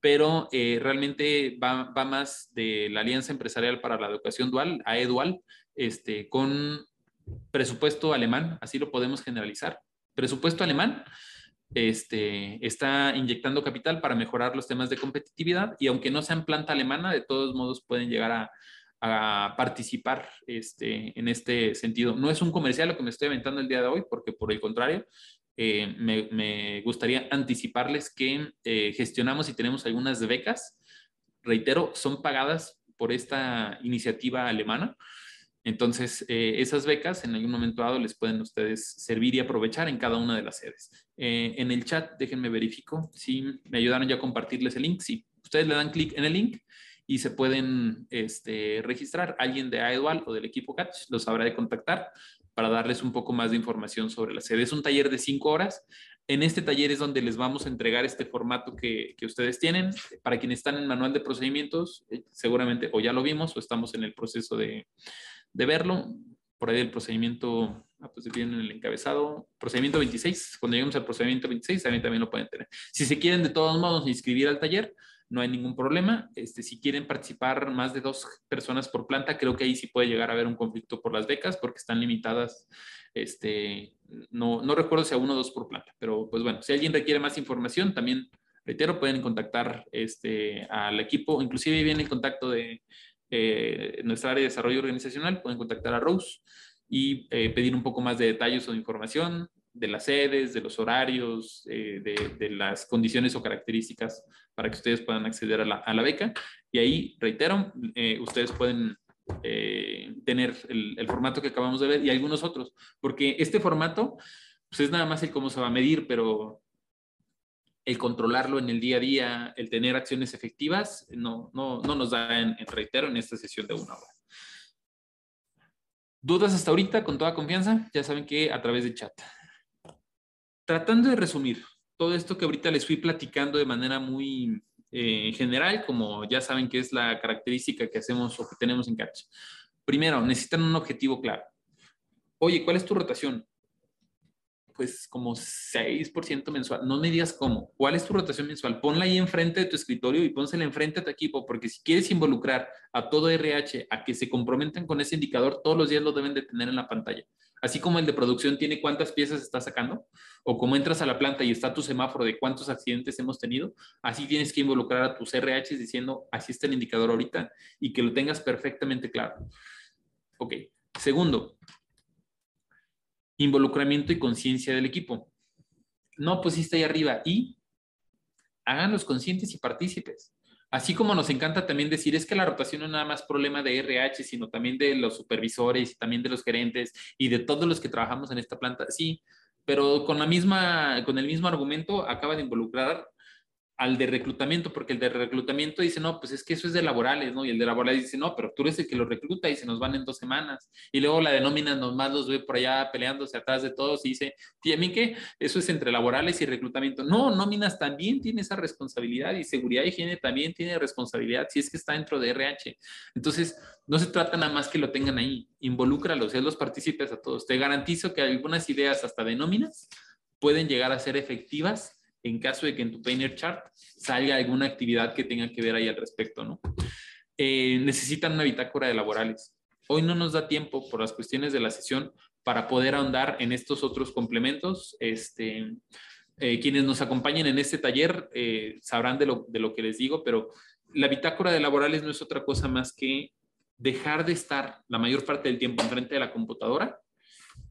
S2: pero eh, realmente va, más de la Alianza Empresarial para la Educación Dual, AEDUAL, este, con presupuesto alemán, así lo podemos generalizar. Presupuesto alemán este, está inyectando capital para mejorar los temas de competitividad y aunque no sean planta alemana, de todos modos pueden llegar a, participar este, en este sentido. No es un comercial lo que me estoy aventando el día de hoy, porque por el contrario, eh, me, gustaría anticiparles que eh, gestionamos y tenemos algunas becas, reitero, son pagadas por esta iniciativa alemana entonces, eh, esas becas en algún momento dado les pueden ustedes servir y aprovechar en cada una de las sedes. En el chat, déjenme verifico si me ayudaron ya a compartirles el link. Sí, ustedes le dan clic en el link y se pueden este, registrar. Alguien de AEDUAL o del equipo Catch los habrá de contactar para darles un poco más de información sobre la sede. Es un taller de cinco horas. En este taller es donde les vamos a entregar este formato que, que, ustedes tienen. Para quienes están en manual de procedimientos, eh, seguramente o ya lo vimos o estamos en el proceso de, de verlo. Por ahí el procedimiento, ah, pues viene el encabezado, procedimiento 26. Cuando lleguemos al procedimiento 26, también, también lo pueden tener. Si se quieren de todos modos inscribir al taller, no hay ningún problema. Este, si quieren participar más de dos personas por planta, creo que ahí sí puede llegar a haber un conflicto por las becas porque están limitadas. Este, no, no recuerdo si a uno o dos por planta, pero pues bueno, si alguien requiere más información, también reitero, pueden contactar este, al equipo, inclusive viene el contacto de, eh, nuestra área de desarrollo organizacional, pueden contactar a Rose y eh, pedir un poco más de detalles o de información de las sedes, de los horarios, eh, de, las condiciones o características para que ustedes puedan acceder a la, beca. Y ahí, reitero, ustedes pueden tener el, el, formato que acabamos de ver y algunos otros, porque este formato pues es nada más el cómo se va a medir, pero el controlarlo en el día a día, el tener acciones efectivas, no, no, no nos da en, reitero en esta sesión de una hora. ¿Dudas hasta ahorita? Con toda confianza, ya saben que a través de chat. Tratando de resumir todo esto que ahorita les fui platicando de manera muy eh, general, como ya saben que es la característica que hacemos o que tenemos en Catch. Primero, necesitan un objetivo claro. Oye, ¿cuál es tu rotación? pues como 6% mensual. No me digas cómo. ¿Cuál es tu rotación mensual? Ponla ahí enfrente de tu escritorio y pónsela enfrente de tu equipo, porque si quieres involucrar a todo RH a que se comprometen con ese indicador, todos los días lo deben de tener en la pantalla. Así como el de producción tiene cuántas piezas está sacando, o como entras a la planta y está tu semáforo de cuántos accidentes hemos tenido, así tienes que involucrar a tus RH diciendo, así está el indicador ahorita, y que lo tengas perfectamente claro. Ok. Segundo, involucramiento y conciencia del equipo. No pusiste ahí arriba y háganlos conscientes y partícipes. Así como nos encanta también decir, es que la rotación no es nada más problema de RH, sino también de los supervisores y también de los gerentes y de todos los que trabajamos en esta planta. Sí, pero con la misma, con el mismo argumento acaba de involucrar al de reclutamiento, porque el de reclutamiento dice, no, pues es que eso es de laborales, ¿no? Y el de laborales dice, no, pero tú eres el que lo recluta y se nos van en dos semanas. Y luego la de nómina nomás los ve por allá peleándose atrás de todos y dice, ¿y a mí qué? Eso es entre laborales y reclutamiento. No, nóminas también tiene esa responsabilidad y seguridad y higiene también tiene responsabilidad si es que está dentro de RH. Entonces, no se trata nada más que lo tengan ahí, involúcralos, es los partícipes a todos. Te garantizo que algunas ideas hasta de nóminas pueden llegar a ser efectivas en caso de que en tu Painter Chart salga alguna actividad que tenga que ver ahí al respecto, ¿no? Eh, necesitan una bitácora de laborales. Hoy no nos da tiempo por las cuestiones de la sesión para poder ahondar en estos otros complementos. Este, eh, quienes nos acompañen en este taller eh, sabrán de lo, de lo que les digo, pero la bitácora de laborales no es otra cosa más que dejar de estar la mayor parte del tiempo enfrente de la computadora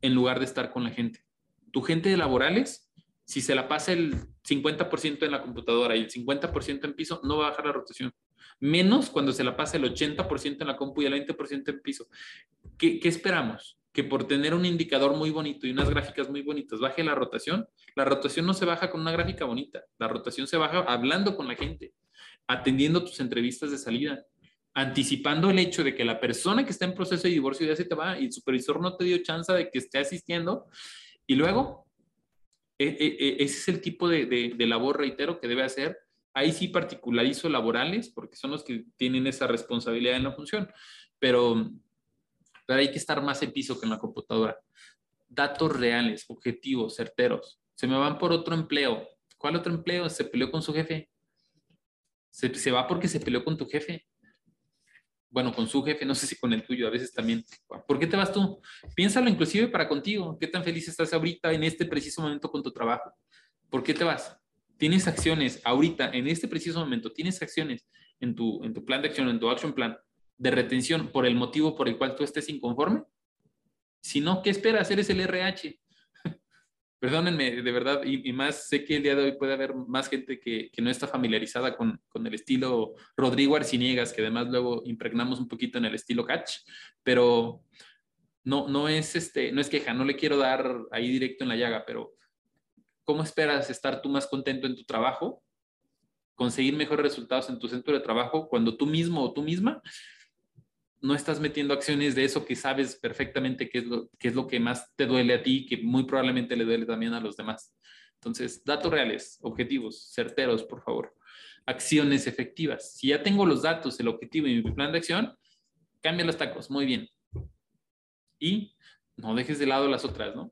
S2: en lugar de estar con la gente. Tu gente de laborales si se la pasa el 50% en la computadora y el 50% en piso, no va a bajar la rotación. Menos cuando se la pasa el 80% en la compu y el 20% en piso. ¿Qué, ¿Qué, esperamos? Que por tener un indicador muy bonito y unas gráficas muy bonitas baje la rotación. La rotación no se baja con una gráfica bonita. La rotación se baja hablando con la gente, atendiendo tus entrevistas de salida, anticipando el hecho de que la persona que está en proceso de divorcio ya se te va y el supervisor no te dio chance de que esté asistiendo. Y luego ese es el tipo de, labor, reitero, que debe hacer Ahí sí particularizo laborales, porque son los que tienen esa responsabilidad en la función, pero, pero hay que estar más en piso que en la computadora. Datos reales, objetivos, certeros. Se me van por otro empleo. ¿Cuál otro empleo? Se peleó con su jefe. Se, se va porque se peleó con tu jefe bueno, con su jefe, no sé si con el tuyo, a veces también. ¿Por qué te vas tú? Piénsalo inclusive para contigo. ¿Qué tan feliz estás ahorita en este preciso momento con tu trabajo? ¿Por qué te vas? Tienes acciones ahorita, en este preciso momento, tienes acciones en tu, en tu plan de acción, en tu action plan de retención por el motivo por el cual tú estés inconforme. Si no, ¿qué esperas? Eres el RH. Perdónenme, de verdad, y, más sé que el día de hoy puede haber más gente que, no está familiarizada con, el estilo Rodrigo Arciniegas, que además luego impregnamos un poquito en el estilo catch, pero no, no, es este, no es queja, no le quiero dar ahí directo en la llaga, pero ¿cómo esperas estar tú más contento en tu trabajo? Conseguir mejores resultados en tu centro de trabajo cuando tú mismo o tú misma no estás metiendo acciones de eso que sabes perfectamente qué es lo, es lo que más te duele a ti, que muy probablemente le duele también a los demás. Entonces, datos reales, objetivos, certeros, por favor. Acciones efectivas. Si ya tengo los datos, el objetivo y mi plan de acción, cambia los tacos, muy bien. Y no dejes de lado las otras, ¿no?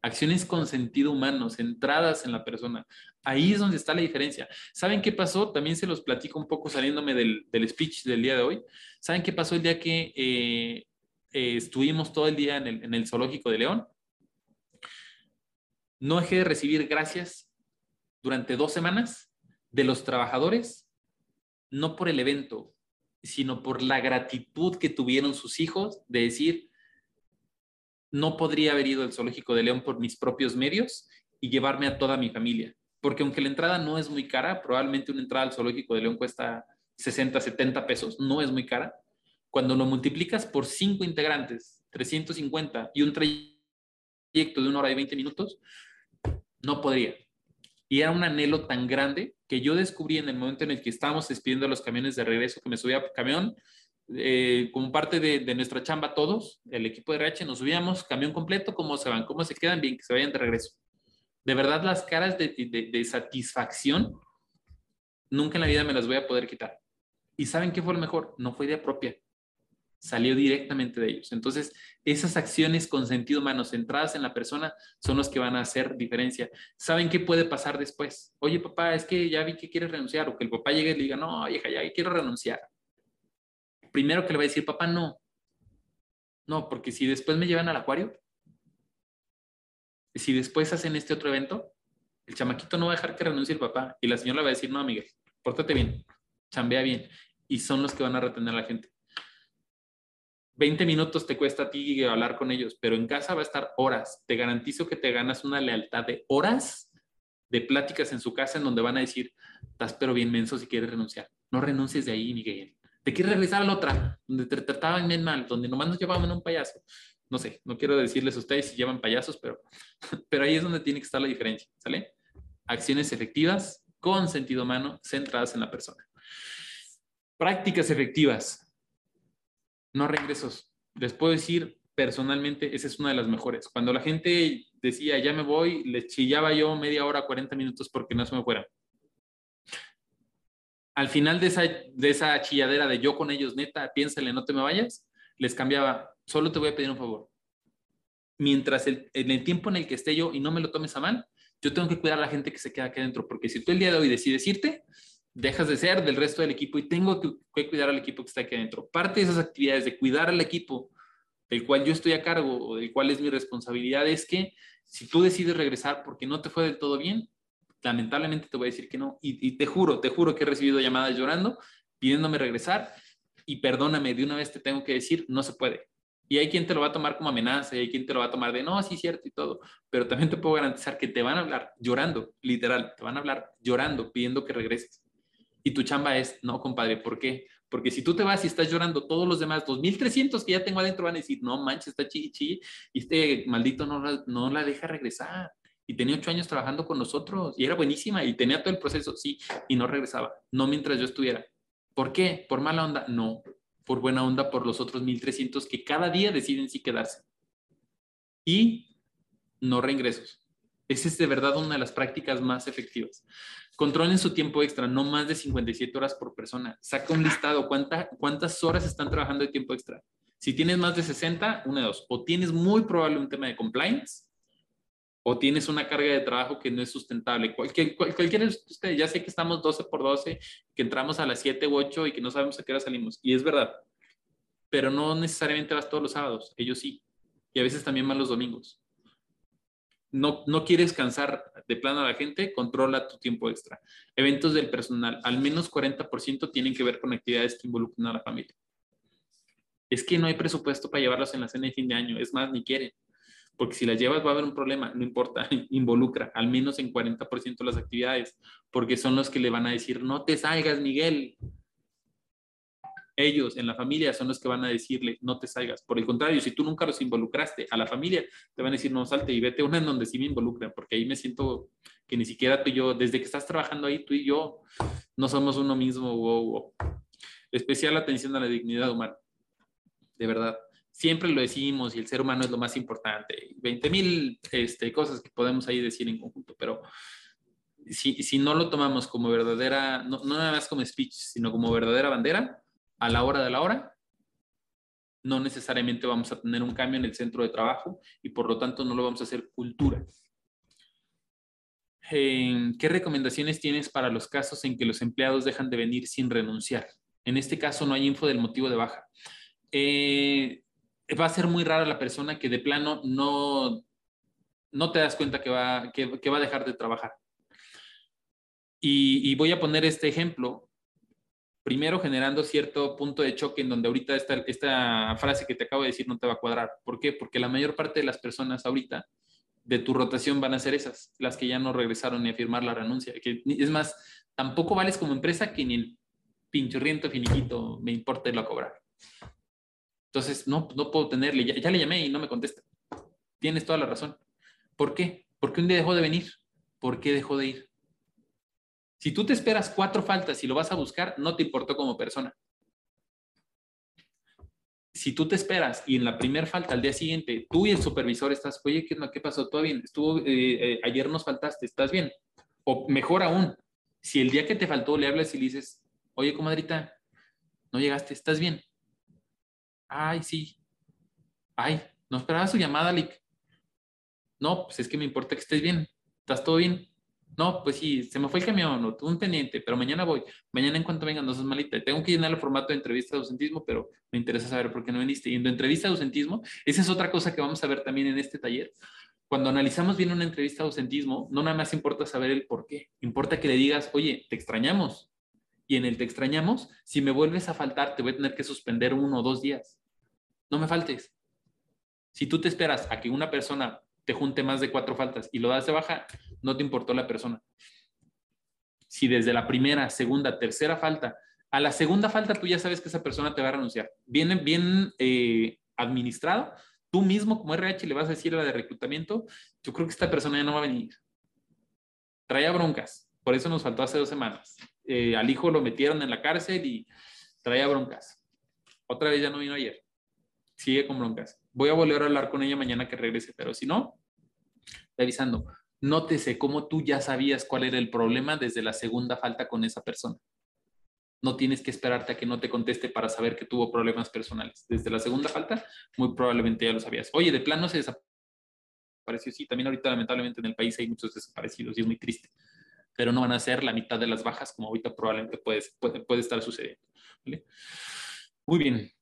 S2: Acciones con sentido humano, centradas en la persona. Ahí es donde está la diferencia. ¿Saben qué pasó? También se los platico un poco saliéndome del, speech del día de hoy. ¿Saben qué pasó el día que eh, eh, estuvimos todo el día en el, en el zoológico de León? No dejé de recibir gracias durante dos semanas de los trabajadores, no por el evento, sino por la gratitud que tuvieron sus hijos de decir, no podría haber ido al zoológico de León por mis propios medios y llevarme a toda mi familia. Porque aunque la entrada no es muy cara, probablemente una entrada al zoológico de León cuesta 60, 70 pesos, no es muy cara. Cuando lo multiplicas por cinco integrantes, 350 y un trayecto de una hora y 20 minutos, no podría. Y era un anhelo tan grande que yo descubrí en el momento en el que estábamos despidiendo los camiones de regreso, que me subía a camión, eh, como parte de, nuestra chamba todos, el equipo de RH, nos subíamos, camión completo, cómo se van, cómo se quedan bien, que se vayan de regreso. De verdad, las caras de, de, satisfacción, nunca en la vida me las voy a poder quitar. ¿Y saben qué fue lo mejor? No fue idea propia, salió directamente de ellos. Entonces, esas acciones con sentido humano, centradas en la persona, son los que van a hacer diferencia. ¿Saben qué puede pasar después? Oye, papá, es que ya vi que quieres renunciar, o que el papá llegue y le diga, no, hija, ya quiero renunciar primero que le va a decir, papá, no. No, porque si después me llevan al acuario, si después hacen este otro evento, el chamaquito no va a dejar que renuncie el papá. Y la señora le va a decir, no, Miguel, pórtate bien, chambea bien. Y son los que van a retener a la gente. 20 minutos te cuesta a ti hablar con ellos, pero en casa va a estar horas. Te garantizo que te ganas una lealtad de horas de pláticas en su casa en donde van a decir, estás pero bien menso si quieres renunciar. No renuncies de ahí, Miguel te quieres regresar a la otra, donde te trataban bien mal, donde nomás nos llevaban un payaso. No sé, no quiero decirles a ustedes si llevan payasos, pero, pero ahí es donde tiene que estar la diferencia, ¿sale? Acciones efectivas con sentido humano centradas en la persona. Prácticas efectivas. No regresos. Les puedo decir personalmente, esa es una de las mejores. Cuando la gente decía, ya me voy, les chillaba yo media hora, 40 minutos porque no se me fueran al final de esa, de esa chilladera de yo con ellos, neta, piénsale, no te me vayas, les cambiaba, solo te voy a pedir un favor. Mientras el, en el tiempo en el que esté yo y no me lo tomes a mal, yo tengo que cuidar a la gente que se queda aquí adentro, porque si tú el día de hoy decides irte, dejas de ser del resto del equipo y tengo que, que cuidar al equipo que está aquí adentro. Parte de esas actividades de cuidar al equipo del cual yo estoy a cargo o del cual es mi responsabilidad es que si tú decides regresar porque no te fue del todo bien, lamentablemente te voy a decir que no. Y, te juro, te juro que he recibido llamadas llorando, pidiéndome regresar y perdóname, de una vez te tengo que decir, no se puede. Y hay quien te lo va a tomar como amenaza, y hay quien te lo va a tomar de, no, sí, cierto y todo. Pero también te puedo garantizar que te van a hablar llorando, literal, te van a hablar llorando, pidiendo que regreses. Y tu chamba es, no, compadre, ¿por qué? Porque si tú te vas y estás llorando, todos los demás, 2.300 que ya tengo adentro van a decir, no manches, está chichi, y este maldito no, no la deja regresar y tenía ocho años trabajando con nosotros y era buenísima y tenía todo el proceso, sí, y no regresaba, no mientras yo estuviera. ¿Por qué? ¿Por mala onda? No, por buena onda, por los otros 1.300 que cada día deciden sí quedarse. Y no reingresos. Esa es de verdad una de las prácticas más efectivas. Controlen su tiempo extra, no más de 57 horas por persona. Saca un listado, ¿cuánta, cuántas horas están trabajando de tiempo extra. Si tienes más de 60, una de dos. O tienes muy probable un tema de compliance, o tienes una carga de trabajo que no es sustentable. Cualquier, cualquiera de ustedes, ya sé que estamos 12 por 12, que entramos a las 7 u 8 y que no sabemos a qué hora salimos. Y es verdad, pero no necesariamente vas todos los sábados, ellos sí. Y a veces también van los domingos no, no quieres cansar de plano a la gente, controla tu tiempo extra. Eventos del personal, al menos 40% tienen que ver con actividades que involucran a la familia. Es que no hay presupuesto para llevarlos en la cena de fin de año, es más, ni quieren. Porque si las llevas va a haber un problema, no importa, involucra al menos en 40% de las actividades, porque son los que le van a decir, no te salgas, Miguel, ellos en la familia son los que van a decirle, no te salgas. Por el contrario, si tú nunca los involucraste a la familia, te van a decir, no salte y vete una en donde sí me involucran, porque ahí me siento que ni siquiera tú y yo, desde que estás trabajando ahí, tú y yo no somos uno mismo. Especial atención a la dignidad humana. De verdad. Siempre lo decimos y el ser humano es lo más importante. 20 mil este, cosas que podemos ahí decir en conjunto, pero si, si no lo tomamos como verdadera, no, no nada más como speech, sino como verdadera bandera, a la hora de la hora, no necesariamente vamos a tener un cambio en el centro de trabajo y por lo tanto no lo vamos a hacer cultura. ¿Qué recomendaciones tienes para los casos en que los empleados dejan de venir sin renunciar? En este caso no hay info del motivo de baja. Eh, va a ser muy rara la persona que de plano no, no te das cuenta que va, que, va a dejar de trabajar. y, voy a poner este ejemplo primero generando cierto punto de choque en donde ahorita esta, esta frase que te acabo de decir no te va a cuadrar. ¿Por qué? Porque la mayor parte de las personas ahorita de tu rotación van a ser esas, las que ya no regresaron ni a firmar la renuncia. Que, es más, tampoco vales como empresa que ni el pinchurriento finiquito me importa irlo a cobrar. Entonces, no, no puedo tenerle, ya, le llamé y no me contesta. Tienes toda la razón. ¿Por qué? Porque un día dejó de venir. ¿Por qué dejó de ir? Si tú te esperas cuatro faltas y lo vas a buscar, no te importó como persona. Si tú te esperas y en la primera falta al día siguiente tú y el supervisor estás, oye, ¿qué, qué pasó? ¿Todo bien? Estuvo, eh, eh, ayer nos faltaste, ¿estás bien? O mejor aún, si el día que te faltó le hablas y le dices, oye, comadrita, no llegaste, ¿estás bien? Ay, sí. Ay, no esperaba su llamada, Lick. No, pues es que me importa que estés bien. ¿Estás todo bien? No, pues sí, se me fue el camión, o tuve un pendiente, pero mañana voy. Mañana en cuanto vengan, no seas malita. Tengo que llenar el formato de entrevista de docentismo, pero me interesa saber por qué no viniste. Y en tu entrevista de docentismo, esa es otra cosa que vamos a ver también en este taller. Cuando analizamos bien una entrevista de docentismo, no nada más importa saber el por qué. Importa que le digas, oye, te extrañamos. Y en el te extrañamos, si me vuelves a faltar, te voy a tener que suspender uno o dos días. No me faltes. Si tú te esperas a que una persona te junte más de cuatro faltas y lo das de baja, no te importó la persona. Si desde la primera, segunda, tercera falta, a la segunda falta tú ya sabes que esa persona te va a renunciar. Bien, bien eh, administrado, tú mismo como RH le vas a decir a la de reclutamiento, yo creo que esta persona ya no va a venir. Traía broncas, por eso nos faltó hace dos semanas. Eh, al hijo lo metieron en la cárcel y traía broncas. Otra vez ya no vino ayer. Sigue con broncas. Voy a volver a hablar con ella mañana que regrese, pero si no, avisando, nótese cómo tú ya sabías cuál era el problema desde la segunda falta con esa persona. No tienes que esperarte a que no te conteste para saber que tuvo problemas personales. Desde la segunda falta, muy probablemente ya lo sabías. Oye, de plano se desapareció. Sí, también ahorita lamentablemente en el país hay muchos desaparecidos y es muy triste. Pero no van a ser la mitad de las bajas como ahorita probablemente puede, puede, estar sucediendo. Muy bien.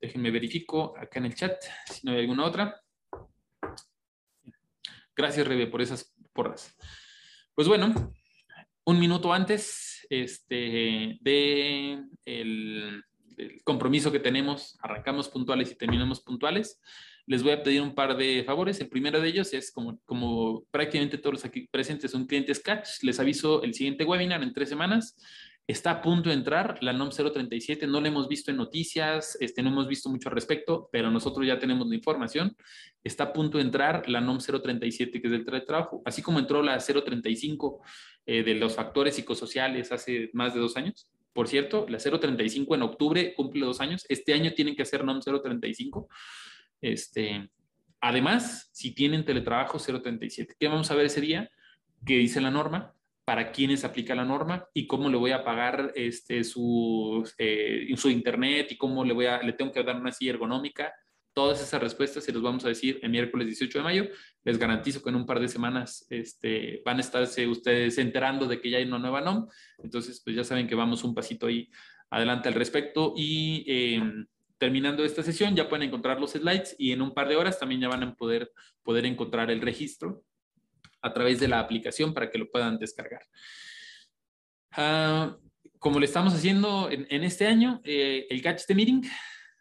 S2: Déjenme verifico acá en el chat si no hay alguna otra. Gracias, Rebe, por esas porras. Pues bueno, un minuto antes este, de el, compromiso que tenemos, arrancamos puntuales y terminamos puntuales. Les voy a pedir un par de favores. El primero de ellos es, como, como prácticamente todos los aquí presentes son clientes Catch, les aviso el siguiente webinar en tres semanas Está a punto de entrar la NOM 037, no la hemos visto en noticias, este, no hemos visto mucho al respecto, pero nosotros ya tenemos la información. Está a punto de entrar la NOM 037, que es del trabajo, así como entró la 035 eh, de los factores psicosociales hace más de dos años. Por cierto, la 035 en octubre cumple dos años. Este año tienen que hacer NOM 035. Este, además, si tienen teletrabajo 037, ¿qué vamos a ver ese día? ¿Qué dice la norma? Para quiénes aplica la norma y cómo le voy a pagar este, su, eh, su internet y cómo le, voy a, le tengo que dar una silla ergonómica. Todas esas respuestas se los vamos a decir el miércoles 18 de mayo. Les garantizo que en un par de semanas este, van a estarse ustedes enterando de que ya hay una nueva NOM. Entonces, pues ya saben que vamos un pasito ahí adelante al respecto. Y em, terminando esta sesión ya pueden encontrar los slides y en un par de horas también ya van a poder, poder encontrar el registro a través de la aplicación para que lo puedan descargar. Ah, como le estamos haciendo en, este año, eh, el Catch the Meeting,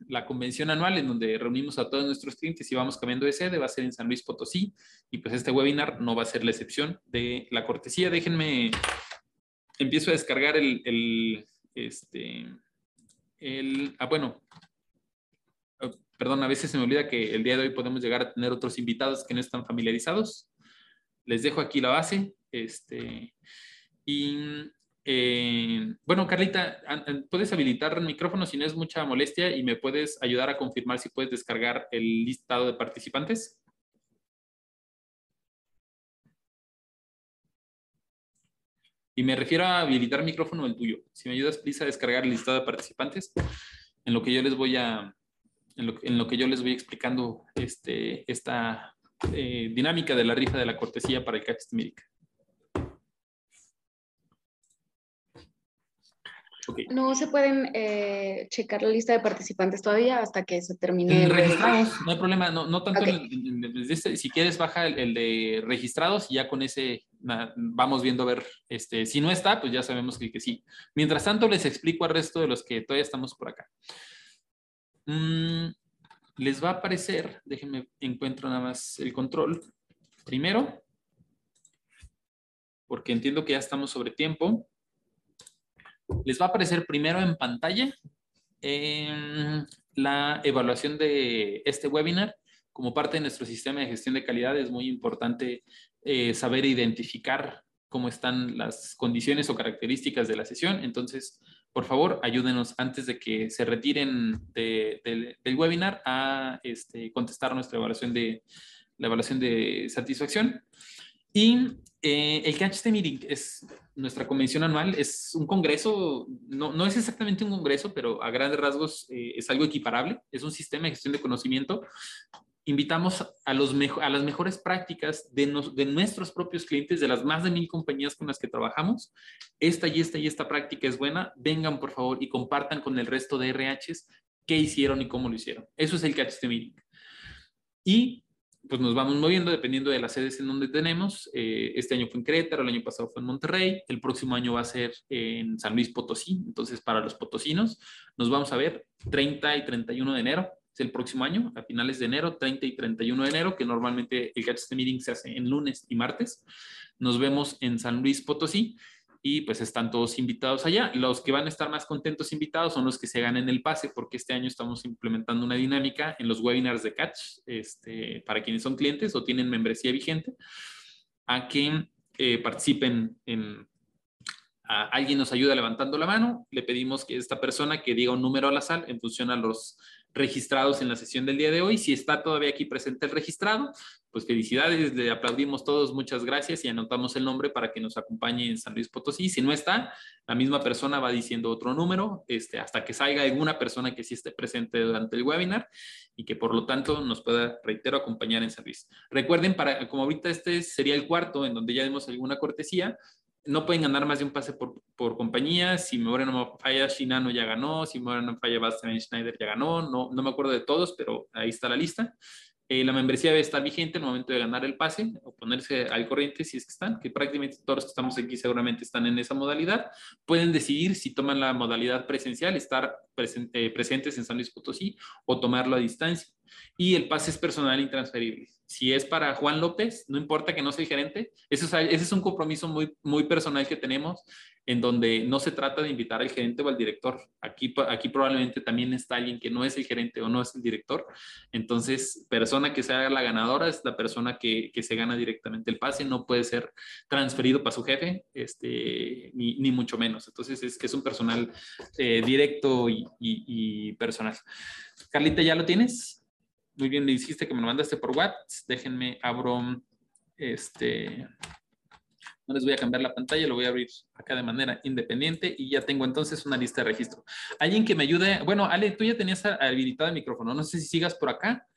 S2: la convención anual en donde reunimos a todos nuestros clientes y vamos cambiando de sede, va a ser en San Luis Potosí y pues este webinar no va a ser la excepción de la cortesía. Déjenme, empiezo a descargar el, el este, el, ah, bueno, oh, perdón, a veces se me olvida que el día de hoy podemos llegar a tener otros invitados que no están familiarizados les dejo aquí la base. Este, y eh, bueno, Carlita, puedes habilitar el micrófono si no es mucha molestia y me puedes ayudar a confirmar si puedes descargar el listado de participantes. Y me refiero a habilitar micrófono el tuyo. Si me ayudas, please, a descargar el listado de participantes, en lo que yo les voy a, en lo, que yo les voy explicando este, esta, eh, dinámica de la rifa de la cortesía para el Catch
S4: No se pueden eh, checar la lista de participantes todavía hasta que se termine.
S2: registrados, no hay problema, no, no tanto este, si quieres baja el, de registrados y ya con ese vamos viendo a ver, este, si no está, pues ya sabemos que, que sí. Mientras tanto les explico al resto de los que todavía estamos por acá. Mm, les va a aparecer, déjenme encuentro nada más el control, primero, porque entiendo que ya estamos sobre tiempo, les va a aparecer primero en pantalla em, la evaluación de este webinar. Como parte de nuestro sistema de gestión de calidad es muy importante eh, saber identificar cómo están las condiciones o características de la sesión. Entonces, por favor, ayúdenos antes de que se retiren del webinar a este, contestar nuestra evaluación de, la evaluación de satisfacción. Y eh, el Catch the Meeting es nuestra convención anual, es un congreso, no, no es exactamente un congreso, pero a grandes rasgos eh, es algo equiparable, es un sistema de gestión de conocimiento invitamos a, las mejores prácticas de, de, nuestros propios clientes, de las más de mil compañías con las que trabajamos. Esta y esta y esta práctica es buena. Vengan, por favor, y compartan con el resto de RHs qué hicieron y cómo lo hicieron. Eso es el Catch the Meeting. Y pues nos vamos moviendo dependiendo de las sedes en donde tenemos. Eh, este año fue en Querétaro, el año pasado fue en Monterrey, el próximo año va a ser en San Luis Potosí. Entonces, para los potosinos, nos vamos a ver 30 y 31 de enero el próximo año, a finales de enero, 30 y 31 de enero, que normalmente el Catch Meeting se hace en lunes y martes. Nos vemos en San Luis Potosí y pues están todos invitados allá. Los que van a estar más contentos invitados son los que se ganen el pase, porque este año estamos implementando una dinámica en los webinars de Catch, este, para quienes son clientes o tienen membresía vigente, a que eh, participen en... alguien nos ayuda levantando la mano, le pedimos que esta persona que diga un número al azar en función a los registrados en la sesión del día de hoy. Si está todavía aquí presente el registrado, pues felicidades, le aplaudimos todos, muchas gracias y anotamos el nombre para que nos acompañe en San Luis Potosí. Si no está, la misma persona va diciendo otro número este, hasta que salga alguna persona que sí esté presente durante el webinar y que por lo tanto nos pueda, reitero, acompañar en San Luis. Recuerden, para, como ahorita este sería el cuarto en donde ya demos alguna cortesía, no pueden ganar más de un pase por, por compañía. Si me no me falla, Shinano ya ganó. Si me no falla, Bastian Schneider ya ganó. No, no me acuerdo de todos, pero ahí está la lista. Eh, la membresía debe estar vigente en el momento de ganar el pase o ponerse al corriente si es que están, que prácticamente todos los que estamos aquí seguramente están en esa modalidad. Pueden decidir si toman la modalidad presencial, estar eh, presentes en San Luis Potosí o tomarlo a distancia. Y el pase es personal intransferible si es para Juan López, no importa que no sea el gerente, ese es, ese es un compromiso muy personal que tenemos, en donde no se trata de invitar al gerente o al director. Aquí, aquí probablemente también está alguien que no es el gerente o no es el director. Entonces, persona que sea la ganadora es la persona que, que se gana directamente el pase, no puede ser transferido para su jefe, este, ni, ni mucho menos. Entonces, es, es un personal eh, directo y, y, personal. Carlita, ¿ya lo tienes? muy bien, le dijiste que me lo mandaste por WhatsApp. Déjenme abro este. No les voy a cambiar la pantalla, lo voy a abrir acá de manera independiente y ya tengo entonces una lista de registro. Alguien que me ayude. Bueno, Ale, tú ya tenías habilitado el micrófono. No sé si sigas por acá,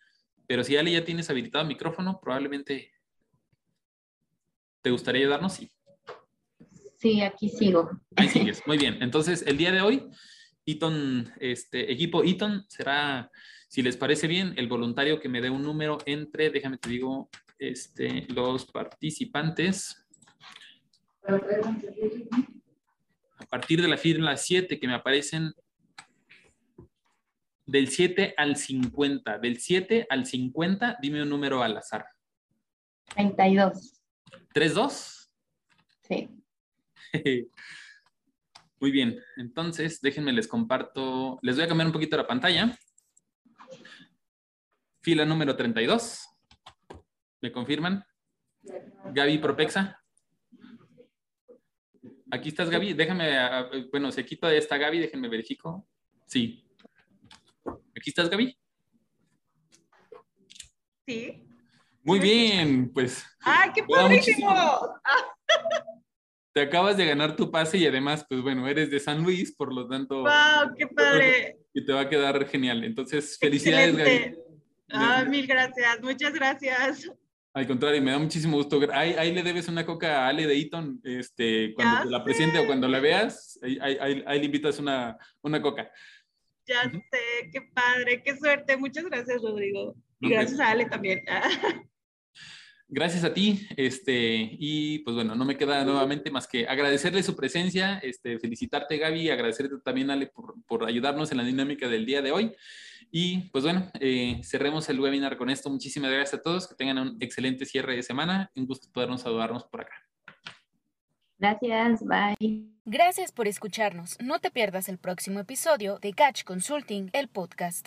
S2: pero si Ale ya tienes habilitado el micrófono, probablemente te gustaría ayudarnos. Sí.
S3: Sí, aquí sigo.
S2: Ahí sigues. Muy bien. Entonces, el día de hoy, Eaton, este equipo Eaton será si les parece bien, el voluntario que me dé un número entre, déjame te digo, este, los participantes. A partir de la fila 7 que me aparecen del 7 al 50. Del 7 al 50, dime un número al azar.
S3: 32.
S2: ¿32?
S3: Sí.
S2: Muy bien, entonces déjenme les comparto, les voy a cambiar un poquito la pantalla. Fila número 32. ¿Me confirman? Gaby Propexa. Aquí estás, Gaby. Déjame, bueno, se quita esta Gaby, déjenme verifico. Sí. ¿Aquí estás, Gaby?
S5: Sí.
S2: Muy bien, pues.
S5: ¡Ay, qué padrísimo!
S2: Te acabas de ganar tu pase y además, pues bueno, eres de San Luis, por lo tanto.
S5: ¡Wow, qué padre!
S2: Y te va a quedar genial. Entonces, felicidades, Gaby.
S5: Ah, mil gracias, muchas gracias.
S2: Al contrario, me da muchísimo gusto. Ahí, ahí le debes una coca a Ale de Eaton, este, cuando te la presente o cuando la veas, ahí, ahí, ahí le invitas una, una coca.
S5: Ya sé, qué padre, qué suerte. Muchas gracias, Rodrigo. Y gracias a Ale también.
S2: Gracias a ti, este, y pues bueno, no me queda nuevamente más que agradecerle su presencia, este, felicitarte Gaby, agradecerte también Ale por, por ayudarnos en la dinámica del día de hoy. Y pues bueno, eh, cerremos el webinar con esto. Muchísimas gracias a todos, que tengan un excelente cierre de semana. Un gusto podernos saludarnos por acá.
S3: Gracias, bye.
S1: Gracias por escucharnos. No te pierdas el próximo episodio de Catch Consulting, el podcast.